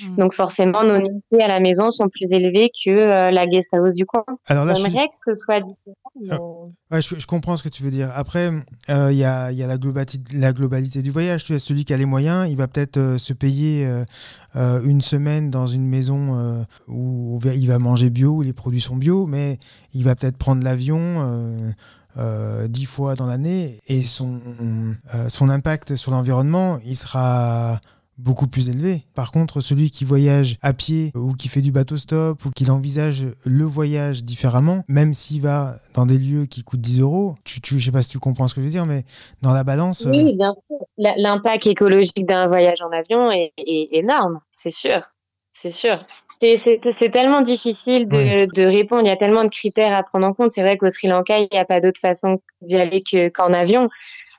Mm. Donc forcément, nos nuitées à la maison sont plus élevées que euh, la guest house du coin. Alors là, je J'aimerais que ce soit différent. mais- Ouais, je, je comprends ce que tu veux dire. Après, euh, il y a, il y a la, globalité, la globalité du voyage. Tu as celui qui a les moyens, il va peut-être euh, se payer euh, euh, une semaine dans une maison euh, où il va manger bio, où les produits sont bio, mais il va peut-être prendre l'avion. euh, euh, dix fois dans l'année et son, euh, son impact sur l'environnement il sera beaucoup plus élevé. Par contre, celui qui voyage à pied ou qui fait du bateau stop ou qui envisage le voyage différemment, même s'il va dans des lieux qui coûtent 10 euros, tu, tu, je sais pas si tu comprends ce que je veux dire, mais dans la balance, euh, Oui, bien sûr. L'impact écologique d'un voyage en avion est, est énorme, c'est sûr. C'est sûr. C'est- tellement difficile de, Oui. de répondre. Il y a tellement de critères à prendre en compte. C'est vrai qu'au Sri Lanka, il n'y a pas d'autre façon d'y aller que- qu'en avion.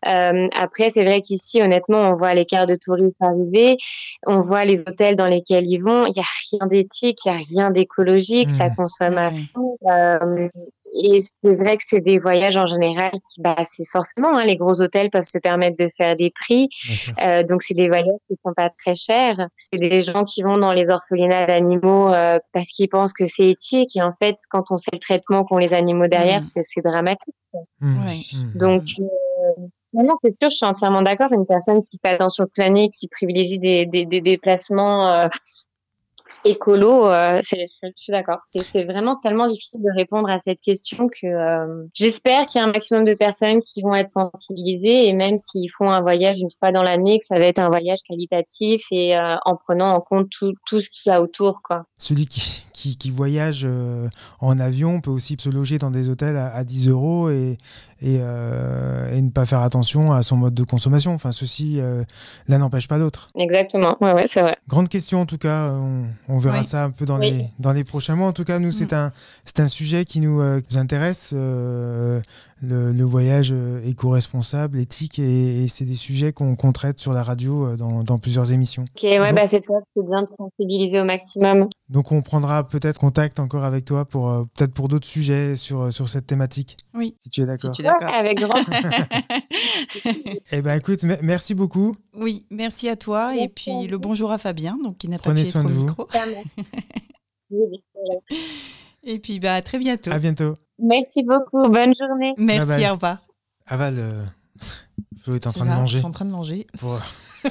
Euh, après, c'est vrai qu'ici, honnêtement, on voit les quarts de touristes arriver, on voit les hôtels dans lesquels ils vont. Il n'y a rien d'éthique, il n'y a rien d'écologique, ça Mhm. consomme à Ouais. fond. Euh, et c'est vrai que c'est des voyages en général qui, bah, c'est forcément, hein, les gros hôtels peuvent se permettre de faire des prix. Euh, donc, c'est des voyages qui sont pas très chers. C'est des gens qui vont dans les orphelinats d'animaux euh, parce qu'ils pensent que c'est éthique. Et en fait, quand on sait le traitement qu'ont les animaux derrière, Mm. c'est dramatique. Mmh, mmh. Donc, euh, non, non, c'est sûr, je suis entièrement d'accord. Une personne qui fait attention toute l'année, qui privilégie des, des, des déplacements euh, écolo, euh, c'est, c'est- je suis d'accord. C'est, c'est vraiment tellement difficile de répondre à cette question que euh, j'espère qu'il y a un maximum de personnes qui vont être sensibilisées et même s'ils font un voyage une fois dans l'année, que ça va être un voyage qualitatif et euh, en prenant en compte tout, tout ce qu'il y a autour, quoi. Celui qui, qui, qui voyage euh, en avion peut aussi se loger dans des hôtels à, à 10 euros et, et, euh, et ne pas faire attention à son mode de consommation. Enfin, ceci, euh, l'un n'empêche pas l'autre. Exactement. Ouais, ouais, c'est vrai. Grande question en tout cas, on, on verra Oui. ça un peu dans, Oui. les, dans les prochains mois. En tout cas, nous, c'est un, c'est un sujet qui nous, euh, nous intéresse, euh, le, le voyage euh, éco-responsable, éthique, et, et c'est des sujets qu'on traite sur la radio euh, dans, dans plusieurs émissions. Ok, ouais, Donc- bah c'est top, c'est bien de sensibiliser au maximum. Donc on prendra peut-être contact encore avec toi pour euh, peut-être pour d'autres sujets sur, sur cette thématique, Oui, si tu es si d'accord. tu es d'accord. Ouais, avec grand Eh ben écoute, me- merci beaucoup. oui, merci à toi. Et puis le bonjour à Fabien, donc qui n'a pas Prenez pu être soin au de vous. micro. Et puis bah, à très bientôt. À bientôt. Merci beaucoup, bonne journée. Merci, Bye bye. au revoir. Aval, euh, Flo est en train de manger. Je suis en train de manger. Pour...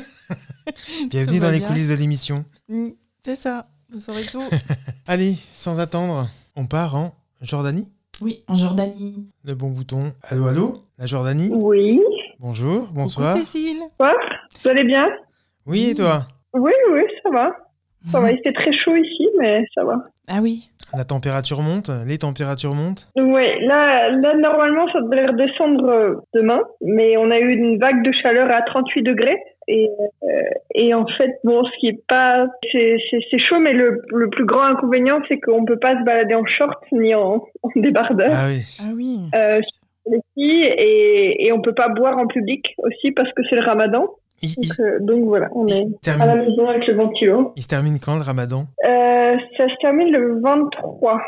Bienvenue dans les coulisses de l'émission. Mm, C'est ça, vous saurez tout. Allez, sans attendre, on part en Jordanie. oui, en Jordanie. Le bon bouton. Allô, allô La Jordanie Oui. Bonjour, bonsoir. Coucou Cécile. Quoi? Vous allez bien? Oui, et toi? Oui, oui, ça va. Ça va, il fait très chaud ici, mais ça va. Ah oui. La température monte, les températures montent. Oui, là, là, normalement, ça devrait redescendre euh, demain, mais on a eu une vague de chaleur à 38 degrés. Et, euh, et en fait, bon, ce qui est pas. C'est chaud, mais le, le plus grand inconvénient, c'est qu'on peut pas se balader en short ni en, en débardeur. Ah oui. Ah oui. Euh, sur les filles, et, et on peut pas boire en public aussi parce que c'est le ramadan. Il, il- Donc, euh, donc voilà, on est à la maison avec le ventilo. il se termine quand le ramadan? Euh, ça se termine le 23.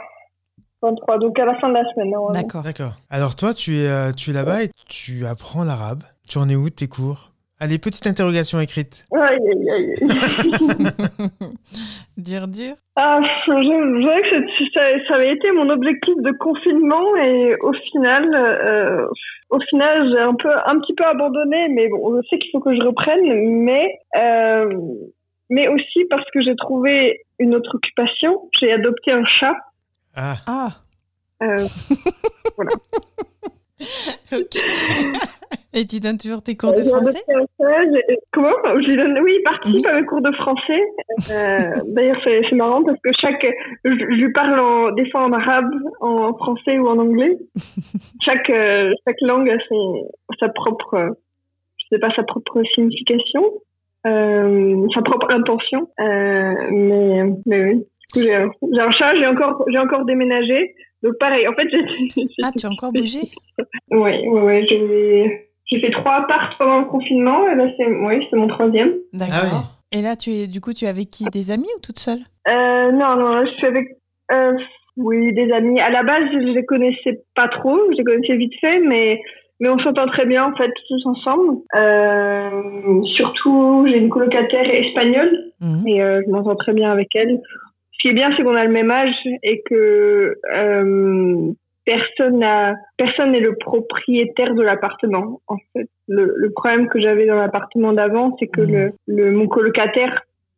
23, donc à la fin de la semaine. normalement. D'accord. D'accord. Alors toi, tu es, euh, tu es là-bas et tu apprends l'arabe. Tu en es où de tes cours? Allez, petite interrogation écrite. Aïe, aïe, aïe. Dur, dur. ah, je, je dirais que c'est- ça, ça avait été mon objectif de confinement et au final, euh, au final, j'ai un peu, un petit peu abandonné, mais bon, je sais qu'il faut que je reprenne, mais, euh, mais aussi parce que j'ai trouvé une autre occupation. J'ai adopté un chat. Ah, Ah. Euh, ok. Et tu donnes toujours tes cours de J'ai français? j'ai- Comment? Je donne... Oui, il participe à mes cours de français. Euh, D'ailleurs, c'est marrant parce que chaque, je, lui parle en, des fois en arabe, en français ou en anglais. Chaque, euh, chaque langue a son, sa propre, euh, je sais pas, sa propre signification, euh, sa propre intention. Euh, mais, mais oui. Du coup, j'ai un- chat, j'ai encore, déménagé. Donc pareil, en fait, j'ai. Ah, tu as encore bougé? Oui, oui, oui. J'ai j'ai fait trois apparts pendant le confinement. Et là, c'est oui, c'est mon troisième. D'accord. Ah oui. Et là, tu es, du coup, tu es avec qui? Des amis ou toute seule? Euh, non, non, là, je suis avec euh, oui, des amis. À la base, je les connaissais pas trop. Je les connaissais vite fait, mais, mais on s'entend très bien, en fait, tous ensemble. Euh, surtout, j'ai une colocataire espagnole Mhm. et euh, je m'entends très bien avec elle. Ce qui est bien, c'est qu'on a le même âge et que euh, personne personne n'est le propriétaire de l'appartement. En fait, le, le problème que j'avais dans l'appartement d'avant, c'est que Mhm. le, le mon colocataire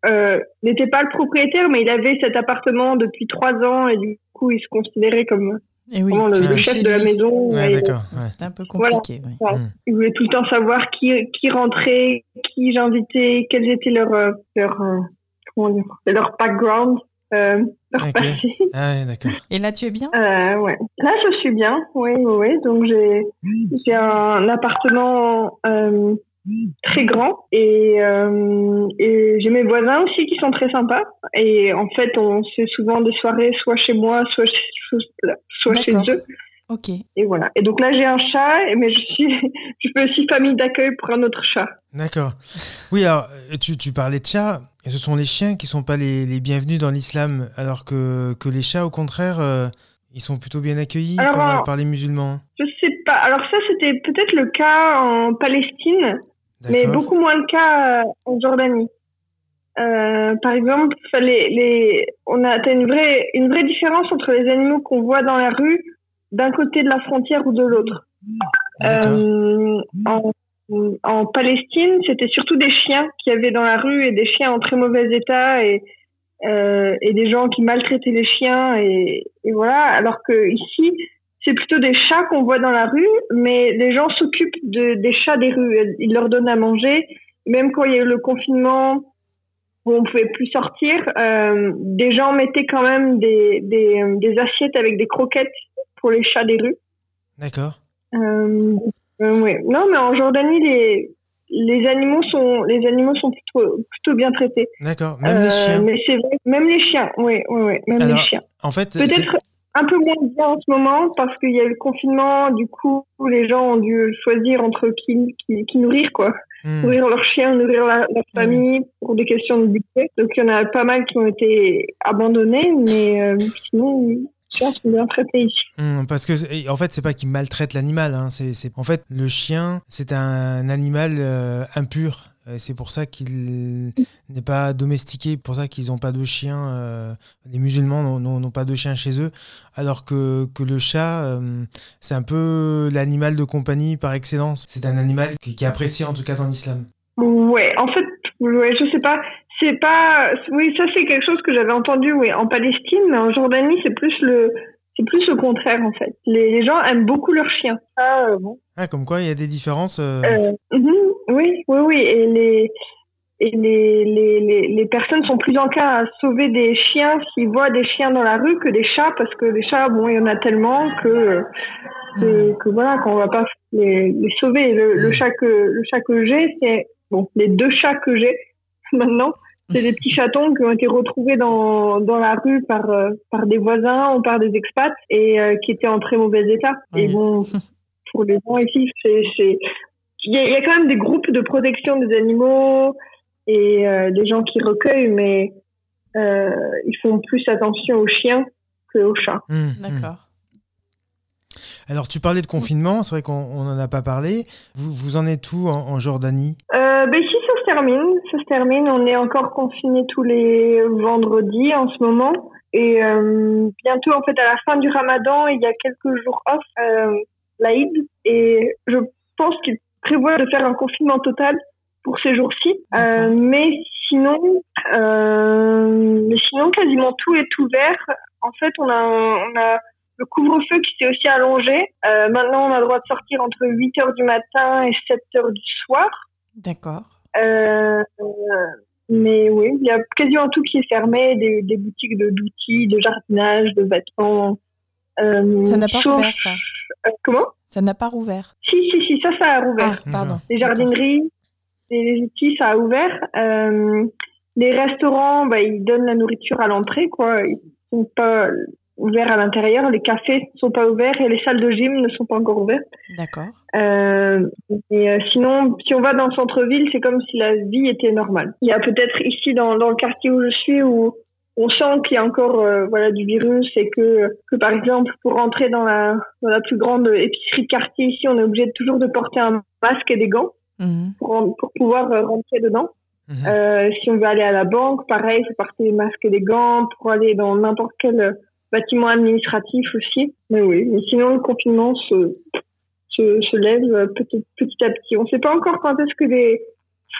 euh, n'était pas le propriétaire, mais il avait cet appartement depuis trois ans et du coup, il se considérait comme Et oui, vraiment le, chef de la maison. ouais, et d'accord. ouais. C'était un peu Voilà. compliqué. oui. il voulait tout le temps savoir qui, qui rentrait, qui j'invitais, quels étaient leurs dire, leur background, euh, leur Ok. passé. Ah ouais, d'accord. Et là, tu es bien? Euh, ouais. Là, je suis bien. Oui, oui, oui. Donc j'ai j'ai un appartement euh, très grand et euh, et j'ai mes voisins aussi qui sont très sympas. Et en fait, on fait souvent des soirées soit chez moi, soit chez, soit chez eux. Ok. Et voilà. Et donc là, j'ai un chat, mais je suis, je fais aussi famille d'accueil pour un autre chat. D'accord. Oui, alors, euh, tu, tu parlais de chats, et ce sont les chiens qui sont pas les, les bienvenus dans l'islam, alors que, que les chats, au contraire, euh, ils sont plutôt bien accueillis Alors, par, euh, par les musulmans. Je sais pas. Alors ça, c'était peut-être le cas en Palestine, mais beaucoup moins le cas euh, en Jordanie. Euh, par exemple, les, les, on a t'as une vraie, une vraie différence entre les animaux qu'on voit dans la rue d'un côté de la frontière ou de l'autre. Euh, en, en Palestine, c'était surtout des chiens qu'il y avait dans la rue et des chiens en très mauvais état et, euh, et des gens qui maltraitaient les chiens et, et voilà. Alors que ici, c'est plutôt des chats qu'on voit dans la rue, mais les gens s'occupent de, des chats des rues. Ils leur donnent à manger. Même quand il y a eu le confinement, où on pouvait plus sortir, euh, des gens mettaient quand même des, des, des assiettes avec des croquettes pour les chats des rues. D'accord. Euh, euh, ouais. Non, mais en Jordanie, les, les animaux sont, les animaux sont plutôt, plutôt bien traités. D'accord. Même Euh, les chiens. Mais c'est vrai, même les chiens, oui, oui, oui, même Alors, les chiens. En fait, Peut-être un peu moins bien en ce moment parce qu'il y a eu le confinement, du coup, les gens ont dû choisir entre qui, qui, qui nourrir, quoi. Hmm. Nourrir leur chien, nourrir la- leur famille pour des questions de budget. Donc il y en a pas mal qui ont été abandonnés, mais euh, sinon, les chiens sont bien traités ici. Hmm, parce que en fait c'est pas qu'ils maltraitent l'animal hein, c'est en fait le chien c'est un animal euh, impur. C'est pour ça qu'il n'est pas domestiqué pour ça qu'ils n'ont pas de chien euh, les musulmans n'ont- pas de chien chez eux. Alors que, que le chat euh, c'est un peu l'animal de compagnie par excellence. C'est un animal qui, qui est apprécié en tout cas dans l'islam. Ouais, en fait, ouais, je sais pas. C'est pas. Oui, ça c'est quelque chose que j'avais entendu. Oui, en Palestine, mais en Jordanie, c'est plus le. C'est plus le contraire en fait. Les, les gens aiment beaucoup leurs chiens. Ah, euh, bon. Ah, comme quoi, il y a des différences. euh, Euh, mhm, oui, oui, oui. Et les, et les, les, les, les personnes sont plus enclins à sauver des chiens s'ils voient des chiens dans la rue que des chats, parce que les chats, bon, il y en a tellement que, que, que voilà, qu'on va pas les, les sauver. Le, le chat que, le chat que j'ai, c'est, bon, les deux chats que j'ai maintenant, c'est des petits chatons qui ont été retrouvés dans, dans la rue par, euh, par des voisins ou par des expats et euh, qui étaient en très mauvais état. Et bon, pour les gens ici, c'est, c'est, il y, a, il y a quand même des groupes de protection des animaux et euh, des gens qui recueillent, mais euh, ils font plus attention aux chiens qu'aux chats. hum, hum. D'accord. Alors, tu parlais de confinement, c'est vrai qu'on n'en a pas parlé. Vous, vous en êtes où en, en Jordanie? Euh, ben ici, ça se termine. Ça se termine. On est encore confinés tous les vendredis en ce moment. Et euh, bientôt, en fait, à la fin du ramadan, il y a quelques jours off, euh, l'Aïd. Et je pense qu'il prévoit de faire un confinement total pour ces jours-ci. Euh, mais sinon, euh, mais sinon, quasiment tout est ouvert. En fait, on a, on a le couvre-feu qui s'est aussi allongé. Maintenant, on a le droit de sortir entre 8 heures du matin et 7 heures du soir. D'accord. Euh, mais oui, il y a quasiment tout qui est fermé, des, des boutiques de d'outils, de jardinage, de vêtements. Euh, Ça n'a pas sauf- rouvert, ça. euh, comment? Ça n'a pas rouvert. Si, si, si, ça, ça a rouvert. Ah, pardon. Les jardineries, les, les outils, ça a ouvert. Les restaurants, bah, ils donnent la nourriture à l'entrée, quoi. Ils sont pas ouverts à l'intérieur. Les cafés ne sont pas ouverts et les salles de gym ne sont pas encore ouvertes. D'accord. Euh, et euh, sinon, si on va dans le centre-ville, c'est comme si la vie était normale. Il y a peut-être ici dans, dans le quartier où je suis où on sent qu'il y a encore euh, voilà du virus et que que par exemple pour rentrer dans la dans la plus grande épicerie de quartier ici, on est obligé de toujours de porter un masque et des gants Mhm. pour pour pouvoir euh, rentrer dedans. Euh, si on veut aller à la banque, pareil, faut porter des masques et des gants pour aller dans n'importe quel euh, bâtiment administratif aussi. Mais oui, mais sinon le confinement se, se, se lève euh, petit, petit à petit. On ne sait pas encore quand est-ce que les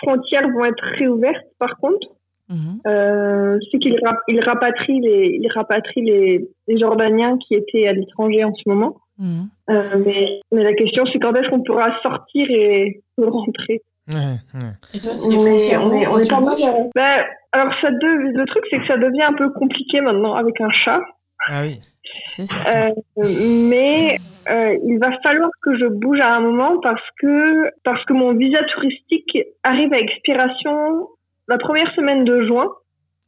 frontières vont être réouvertes. Par contre, Mhm. euh, c'est qu'ils rap- ils rapatrient les, ils rapatrient les, les Jordaniens qui étaient à l'étranger en ce moment. Mhm. Euh, mais, mais la question, c'est quand est-ce qu'on pourra sortir et rentrer? Et toi, les frontières on est, on pas euh, bah, alors ça de- le truc c'est que ça devient un peu compliqué maintenant avec un chat, Ah oui. C'est ça. Euh, mais euh, il va falloir que je bouge à un moment parce que parce que mon visa touristique arrive à expiration la première semaine de juin.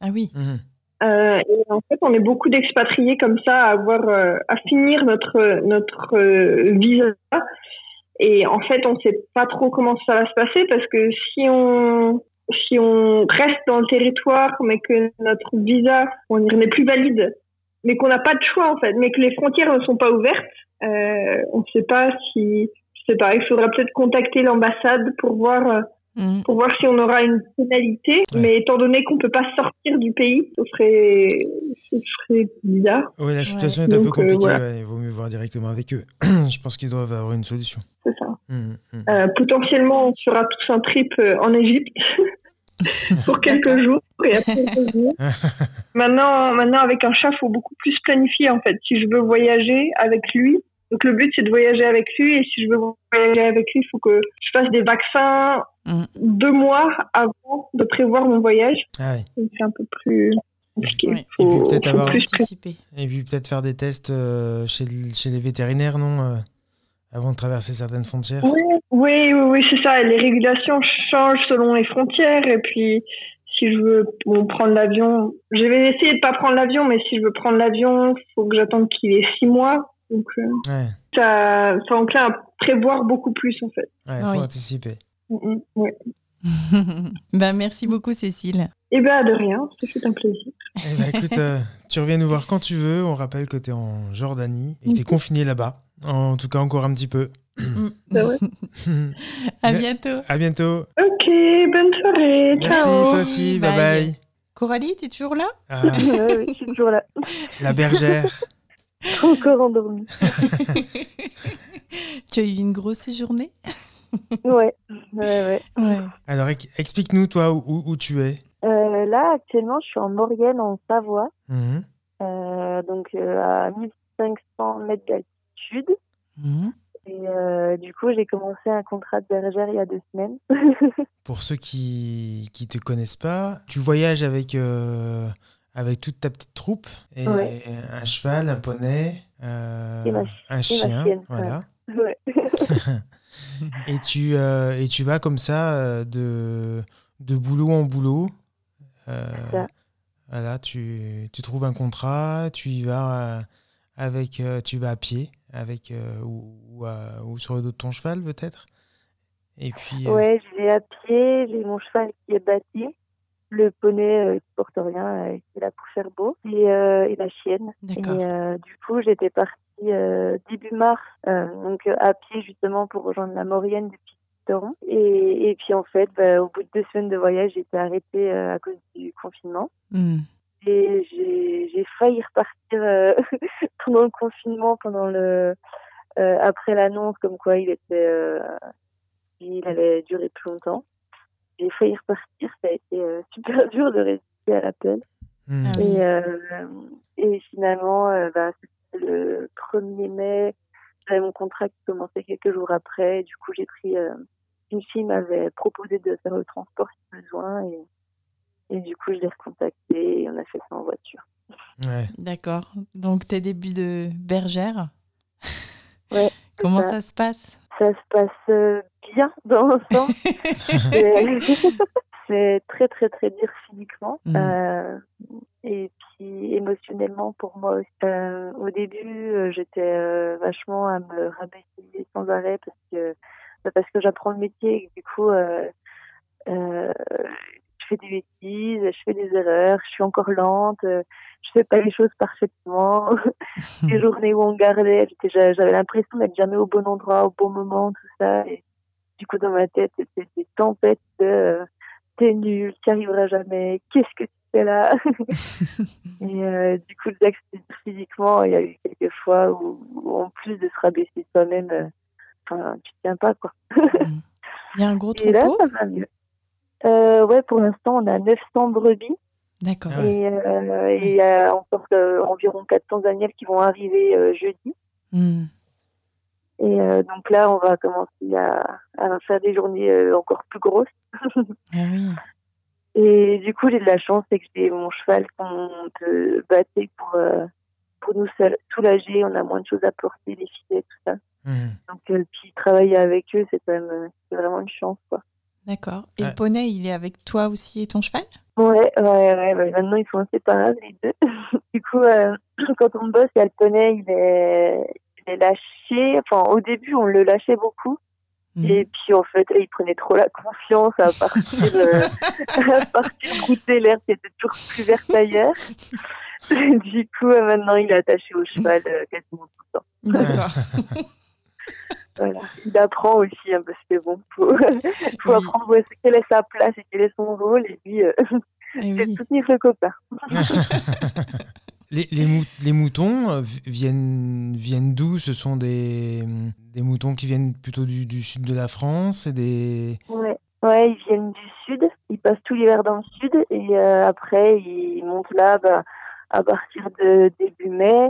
Ah oui. Mhm. Euh, et en fait, on est beaucoup d'expatriés comme ça à avoir euh, à finir notre notre euh, visa. Et en fait, on sait pas trop comment ça va se passer parce que si on si on reste dans le territoire, mais que notre visa on n'est plus valide, mais qu'on n'a pas de choix en fait, mais que les frontières ne sont pas ouvertes, euh, on ne sait pas si je sais pas. Il faudra peut-être contacter l'ambassade pour voir euh, Mhm. pour voir si on aura une pénalité. Ouais. Mais étant donné qu'on peut pas sortir du pays, ce serait, ce serait bizarre. Oui, la situation est un peu euh, compliquée. voilà. ouais, il vaut mieux voir directement avec eux. Je pense qu'ils doivent avoir une solution. C'est ça. Mhm. Euh, potentiellement, on fera tous un trip en Égypte pour quelques jours et après revenir. maintenant, maintenant, avec un chat, faut beaucoup plus planifier en fait. Si je veux voyager avec lui, donc le but c'est de voyager avec lui et si je veux voyager avec lui, il faut que je fasse des vaccins Mhm. deux mois avant de prévoir mon voyage. Ah oui. C'est un peu plus compliqué. Ouais. Et puis Faut- peut-être faut avoir- Anticiper. Et puis peut-être faire des tests euh, chez, chez les vétérinaires, non euh, Avant de traverser certaines frontières. Oui, oui, oui, oui, c'est ça. Les régulations changent selon les frontières. Et puis, si je veux bon, prendre l'avion, je vais essayer de pas prendre l'avion, mais si je veux prendre l'avion, il faut que j'attende qu'il ait six mois. Donc, euh, Ouais, ça, ça enclin à prévoir beaucoup plus, en fait. ouais, Ah faut oui. anticiper. Ben, merci beaucoup, Cécile. Eh ben, de rien. C'était un plaisir. Eh ben, écoute, euh, tu reviens nous voir quand tu veux. On rappelle que tu es en Jordanie et que tu es confiné là-bas. En tout cas, encore un petit peu. C'est vrai. à bientôt. à bientôt. Ok, bonne soirée. Merci, Ciao. toi aussi. Bye Bye. bye. Coralie, t'es toujours là? Ah, Ouais, ouais, je suis toujours là. la bergère. Encore endormie. Tu as eu une grosse journée? Ouais, ouais, ouais. Ouais. Alors, ex- explique-nous, toi, où, où tu es. Euh, là, actuellement, je suis en Maurienne, en Savoie, Mhm. euh, donc euh, à 1500 mètres d'altitude. Mhm. Et euh, du coup, j'ai commencé un contrat de bergère il y a deux semaines. Pour ceux qui qui te connaissent pas, tu voyages avec euh, avec toute ta petite troupe et Ouais. un cheval, un poney, euh, Et ma- un et chien, chienne, voilà. ouais. Et tu euh, et tu vas comme ça de de boulot en boulot. Ça. voilà, tu, tu trouves un contrat, tu y vas avec tu vas à pied avec euh, ou, ou, à- ou sur le dos de ton cheval peut-être. Et puis euh, Ouais, je vais à pied, j'ai mon cheval qui est bâti, le poney euh, qui porte rien, euh, qui est là pour faire beau, et, euh, et la chienne. Et D'accord. euh, du coup, j'étais partie euh, début mars, euh, donc euh, à pied justement pour rejoindre la Maurienne depuis. Et, et puis en fait, bah, au bout de deux semaines de voyage, j'ai été arrêtée euh, à cause du confinement. Mhm. Et j'ai j'ai failli repartir euh, pendant le confinement, pendant le euh, après l'annonce comme quoi il était euh, il allait durer plus longtemps. J'ai failli repartir, ça a été euh, super dur de résister à l'appel. oui. Et, euh, et finalement, euh, bah, c'était le 1er mai, j'avais mon contrat qui commençait quelques jours après. Du coup, j'ai pris. euh, une fille m'avait proposé de faire le transport si besoin. Et, et du coup, je l'ai recontacté et on a fait ça en voiture. Ouais. D'accord. Donc, tes débuts de bergère Ouais, Comment ça. ça se passe? Ça se passe euh, bien dans l'ensemble. C'est- C'est très, très, très dur physiquement. Mhm. Euh, et puis émotionnellement pour moi aussi. Euh, au début, j'étais euh, vachement à me rabaisser sans arrêt parce que parce que j'apprends le métier et que, du coup euh, euh, fais des bêtises, je fais des erreurs, je suis encore lente, euh, je fais pas les choses parfaitement. les journées où on gardait, j'avais l'impression d'être jamais au bon endroit, au bon moment, tout ça. Et du coup, dans ma tête, c'était des tempêtes de euh, t'es nul, t'y arriveras jamais, qu'est-ce que tu fais là? Et euh, du coup, physiquement, il y a eu quelques fois où, où en plus de se rabaisser soi-même, euh, enfin, tu tiens pas, quoi. Il y a un gros Et là, troupeau? ça va mieux. Euh, ouais, pour l'instant, on a 900 brebis. D'accord. Ah. Et euh, et il y a encore euh, environ 400 agnelles qui vont arriver euh, jeudi. Mhm. Et euh, donc là, on va commencer à, à faire des journées euh, encore plus grosses. Ah oui. Et du coup, j'ai de la chance, c'est que j'ai mon cheval qu'on peut battre pour, euh, pour nous soulager. On a moins de choses à porter, les filets, tout ça. Hmm. Donc, euh, puis travailler avec eux, c'est quand même euh, c'est vraiment une chance, quoi. D'accord. Et Ouais. le poney, il est avec toi aussi et ton cheval? Ouais, ouais, ouais. bah, maintenant, ils sont inséparables, les deux. du coup, euh, quand on bosse, il y a le poney, il est, il est lâché. Enfin, au début, on le lâchait beaucoup. Mhm. Et puis, en fait, il prenait trop la confiance à partir, euh, à partir brouter l'herbe qui était toujours plus verte ailleurs. du coup, euh, maintenant, il est attaché au cheval euh, quasiment tout le temps. D'accord. Voilà. Il apprend aussi, hein, parce que bon, faut, faut Oui. apprendre où est-ce quelle est sa place et quel est son rôle. Et puis, euh, Eh oui. de soutenir le copain. Les, les, mou- les moutons euh, vi- viennent, viennent d'où? Ce sont des, des moutons qui viennent plutôt du, du sud de la France et des... Ouais. ouais, ils viennent du sud. Ils passent tout l'hiver dans le sud. Et euh, après, ils montent là bah, à partir de début mai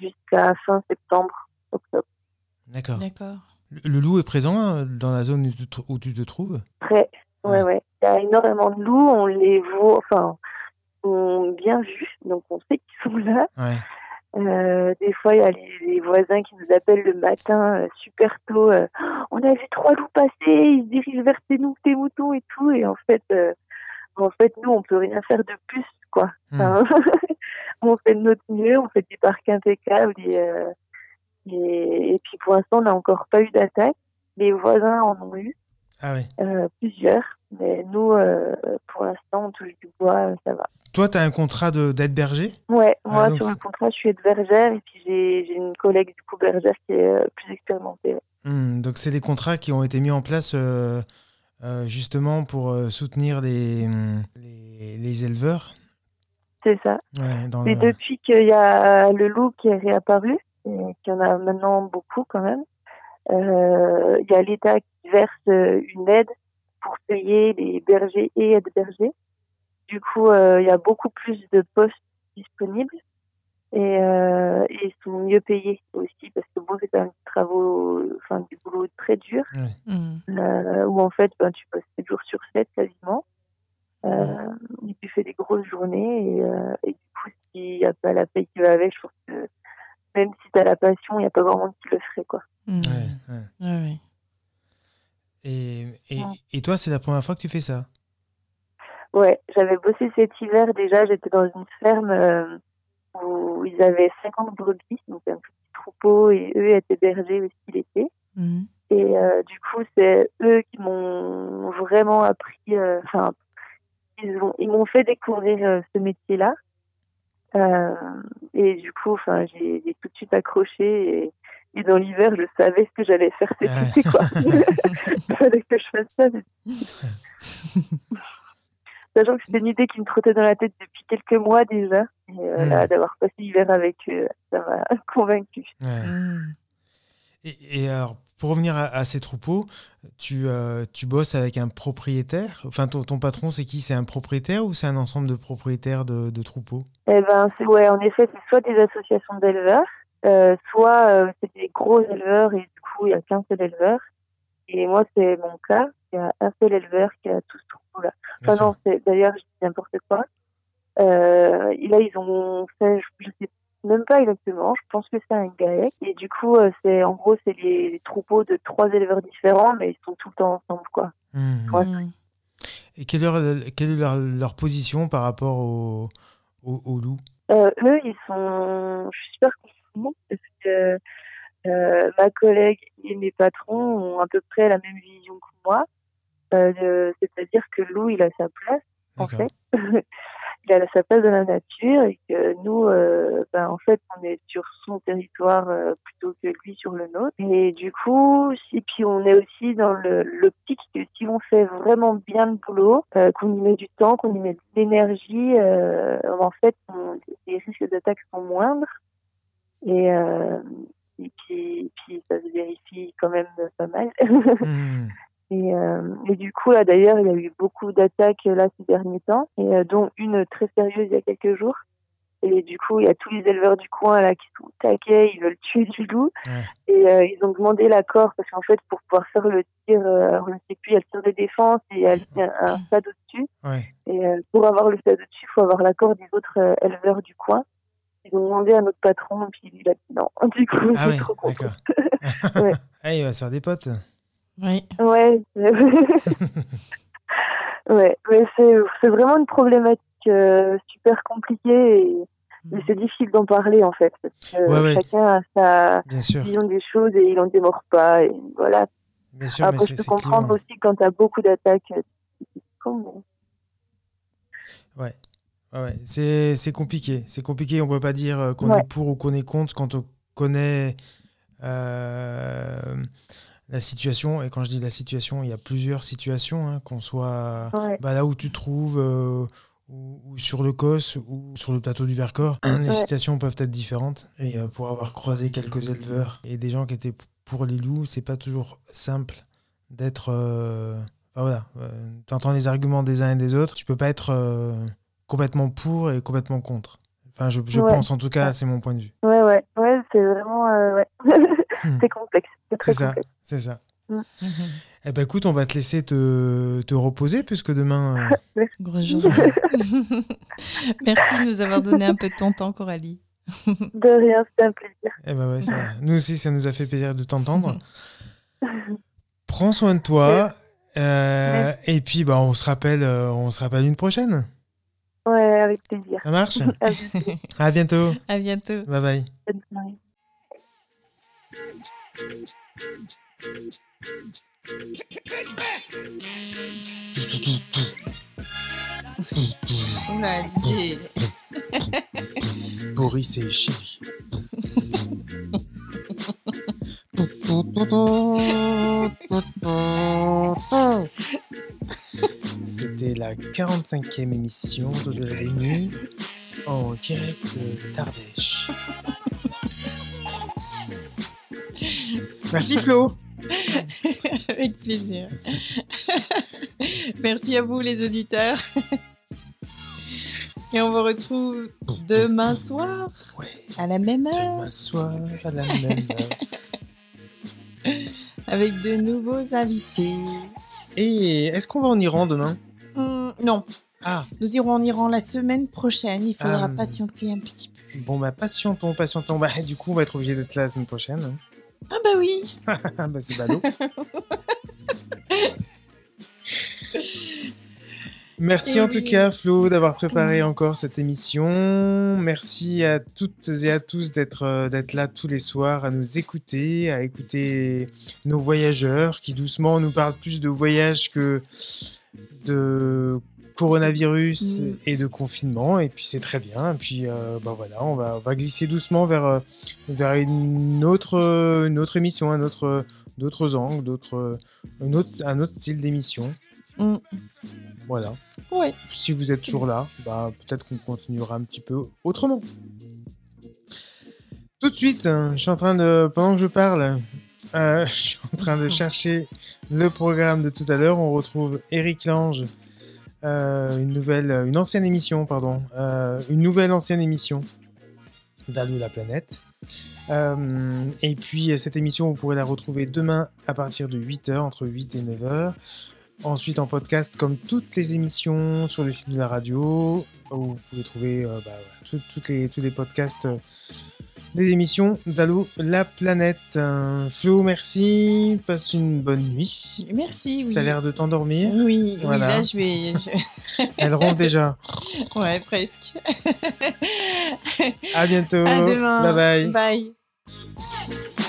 jusqu'à fin septembre, octobre. D'accord. D'accord. Le, loup est présent euh, dans la zone où tu te, trouves? Très. Ouais, Ouais. ouais. Il y a énormément de loups. On les voit, enfin, on bien vu. Donc, on sait qu'ils sont là. Ouais. Euh, des fois, il y a les, les voisins qui nous appellent le matin, euh, super tôt. euh, on a vu trois loups passer, ils se dirigent vers tes, nou- tes moutons et tout. Et en fait, euh, en fait, nous, on peut rien faire de plus, quoi. Hmm. Enfin, on fait de notre mieux, on fait des parcs impeccables. Et, euh, et, et puis, pour l'instant, on n'a encore pas eu d'attaque. Les voisins en ont eu Ah ouais. euh, plusieurs. Mais nous, euh, pour l'instant, on touche du bois, euh, ça va. Toi, tu as un contrat d'être berger? Ouais, Ah, moi sur le contrat, je suis aide bergère et puis j'ai une collègue du coup bergère qui est euh, plus expérimentée. ouais. Hmm, Donc, c'est des contrats qui ont été mis en place justement pour soutenir les, hum, les, les éleveurs? C'est ça. Ouais, dans Et le- depuis qu'il y a le loup qui est réapparu, qu'il y en a maintenant beaucoup quand même, euh, il y a l'État qui verse euh, une aide pour payer les bergers et aides bergers. Du coup, euh, il y a beaucoup plus de postes disponibles et, euh, et ils sont mieux payés aussi parce que bon, c'est quand même des travaux, enfin du boulot très dur Mm. euh, où en fait, ben, tu passes 7 jours sur 7 quasiment. Euh, et tu fais des grosses journées et, euh, et du coup, s'il n'y a pas la paye qui va avec, je pense que même si tu as la passion, il n'y a pas grand monde qui le ferait. Quoi. Mm. Ouais, ouais. Ouais, ouais. Et, et, Ouais. et toi, c'est la première fois que tu fais ça? Ouais, j'avais bossé cet hiver déjà, j'étais dans une ferme euh, où ils avaient 50 brebis, donc un petit troupeau, et eux étaient bergers aussi l'été. Mm. Et euh, du coup, c'est eux qui m'ont vraiment appris, euh, enfin, ils ont- ils m'ont fait découvrir euh, ce métier-là. Euh, et du coup, enfin, j'ai tout de suite accroché. Et, et dans l'hiver, je savais ce que j'allais faire cet Ouais. été, quoi. Il fallait que je fasse ça. mais- Sachant que c'était une idée qui me trottait dans la tête depuis quelques mois déjà. Et euh, Mm. là, d'avoir passé l'hiver avec eux, ça m'a convaincu. Ouais. Mm. Et, et alors, pour revenir à, à ces troupeaux, tu, euh, tu bosses avec un propriétaire? Enfin, ton, ton patron, c'est qui? C'est un propriétaire ou c'est un ensemble de propriétaires de, de troupeaux? Eh ben, c'est ouais, en effet, c'est soit des associations d'éleveurs, euh, soit euh, c'est des gros éleveurs et du coup, il y a qu'un seul éleveur. Et moi, c'est mon cas. Il y a un seul éleveur qui a tout ce troupeau-là. Enfin, non, c'est, d'ailleurs, je dis n'importe quoi. Euh, et là, ils ont fait, je, je sais même pas exactement, je pense que c'est un GAEC. Et du coup, euh, c'est, en gros, c'est les, les troupeaux de trois éleveurs différents, mais ils sont tout le temps ensemble, quoi. Mhm. Ouais. Mm. Et quelle est, leur, quelle est leur, leur position par rapport au, au, au loup? Euh, eux, ils sont, je suis super contente parce que euh, ma collègue et mes patrons ont à peu près la même vision que moi. Euh, C'est-à-dire que le loup, il a sa place, en fait. il a sa place dans la nature et que nous, euh, ben, en fait, on est sur son territoire euh, plutôt que lui sur le nôtre. Et du coup, et puis on est aussi dans l'optique que si on fait vraiment bien le boulot, euh, qu'on y met du temps, qu'on y met de l'énergie, en fait, on- les risques d'attaque sont moindres. Et, et puis, ça se vérifie quand même pas mal. Mhm. Et, euh, et du coup, là, d'ailleurs, il y a eu beaucoup d'attaques là ces derniers temps, et euh, dont une très sérieuse il y a quelques jours. Et du coup, il y a tous les éleveurs du coin là qui sont taqués, ils veulent tuer du loup. Ouais. Et euh, ils ont demandé l'accord parce qu'en fait, pour pouvoir faire le tir, je ne sais plus, il y a le tir de défense et il y a un, un stade au-dessus. Ouais. Et pour avoir le stade au-dessus, il faut avoir l'accord des autres éleveurs du coin. Ils ont demandé à notre patron, puis il a dit non. Du coup, Ah ouais, trop content. Ouais. Ah, il va se faire des potes. Oui. Ouais, ouais, mais c'est vraiment une problématique euh, super compliquée et, et c'est difficile d'en parler en fait parce que Ouais, ouais. chacun a sa Bien sûr. vision des choses et il en démord pas et voilà. Bien sûr, mais Après, je c'est peux comprendre aussi quand t'as beaucoup d'attaques. euh, mais- Ouais. Ouais. C'est compliqué. C'est compliqué. On peut pas dire euh, qu'on Ouais. est pour ou qu'on est contre quand on connaît euh, la situation. Et quand je dis la situation, il y a plusieurs situations. hein, qu'on soit Ouais. bah, là où tu te trouves, euh, ou, ou sur le COS, ou sur le plateau du Vercors. Les situations peuvent être différentes. Et euh, pour avoir croisé quelques éleveurs et des gens qui étaient pour les loups, c'est pas toujours simple d'être. euh, enfin, voilà. euh, T'entends les arguments des uns et des autres. Tu peux pas être complètement pour et complètement contre. Enfin, je, je Ouais. pense en tout cas, c'est mon point de vue. Ouais, ouais, ouais, c'est vraiment, ouais. Hmm. c'est complexe, c'est très ça, c'est ça. Mm. Eh ben écoute, on va te laisser te, te reposer puisque demain. euh, Grosse journée. Merci de nous avoir donné un peu de ton temps, Coralie. De rien, c'était un plaisir. eh ben ouais, ça. Nous aussi, ça nous a fait plaisir de t'entendre. Prends soin de toi. euh, et puis, bah, on se rappelle, euh, on se rappelle une prochaine. Ouais, avec plaisir. Ça marche À bientôt. À bientôt. À bientôt. Bye bye. Bonne soirée. Boris et Chili. C'était la 45e émission de la Nuit en direct d'Ardèche. Merci Flo. Avec plaisir. Merci à vous, les auditeurs. Et on vous retrouve demain soir Ouais. à la même heure Demain soir à la même heure. avec de nouveaux invités. Et est-ce qu'on va en Iran demain? Hum, non, Ah, nous irons en Iran la semaine prochaine. Il faudra Ah. patienter un petit peu. bon bah patientons, patientons. Bah du coup on va être obligé d'être là la semaine prochaine. Ah bah oui. Ah bah c'est ballot. Merci Eh en tout cas Flo d'avoir préparé encore cette émission. Merci à toutes et à tous d'être euh, d'être là tous les soirs à nous écouter, à écouter nos voyageurs qui doucement nous parlent plus de voyage que de coronavirus Mm. et de confinement et puis c'est très bien et puis euh, bah voilà on va on va glisser doucement vers euh, vers une autre euh, une autre émission un autre d'autres angles d'autres autre un autre style d'émission Hum, voilà Ouais. si vous êtes toujours là, bah, peut-être qu'on continuera un petit peu autrement. Tout de suite, hein, je suis en train de, pendant que je parle, euh, je suis en train de chercher le programme de tout à l'heure. On retrouve Eric Lange, euh, une nouvelle, une ancienne émission, pardon, euh, une nouvelle ancienne émission la planète. Euh, et puis cette émission, vous pourrez la retrouver demain à partir de 8h, entre 8 et 9h. Ensuite en podcast, comme toutes les émissions sur le site de la radio, où vous pouvez trouver euh, bah, tous les podcasts des émissions d'Allo la planète. Euh, Flo, merci. Passe une bonne nuit. Merci, oui. T'as l'air de t'endormir. Oui, Voilà. oui, là je vais. je- Elle rentre déjà. Ouais, presque. À bientôt. À demain. Bye bye. Bye.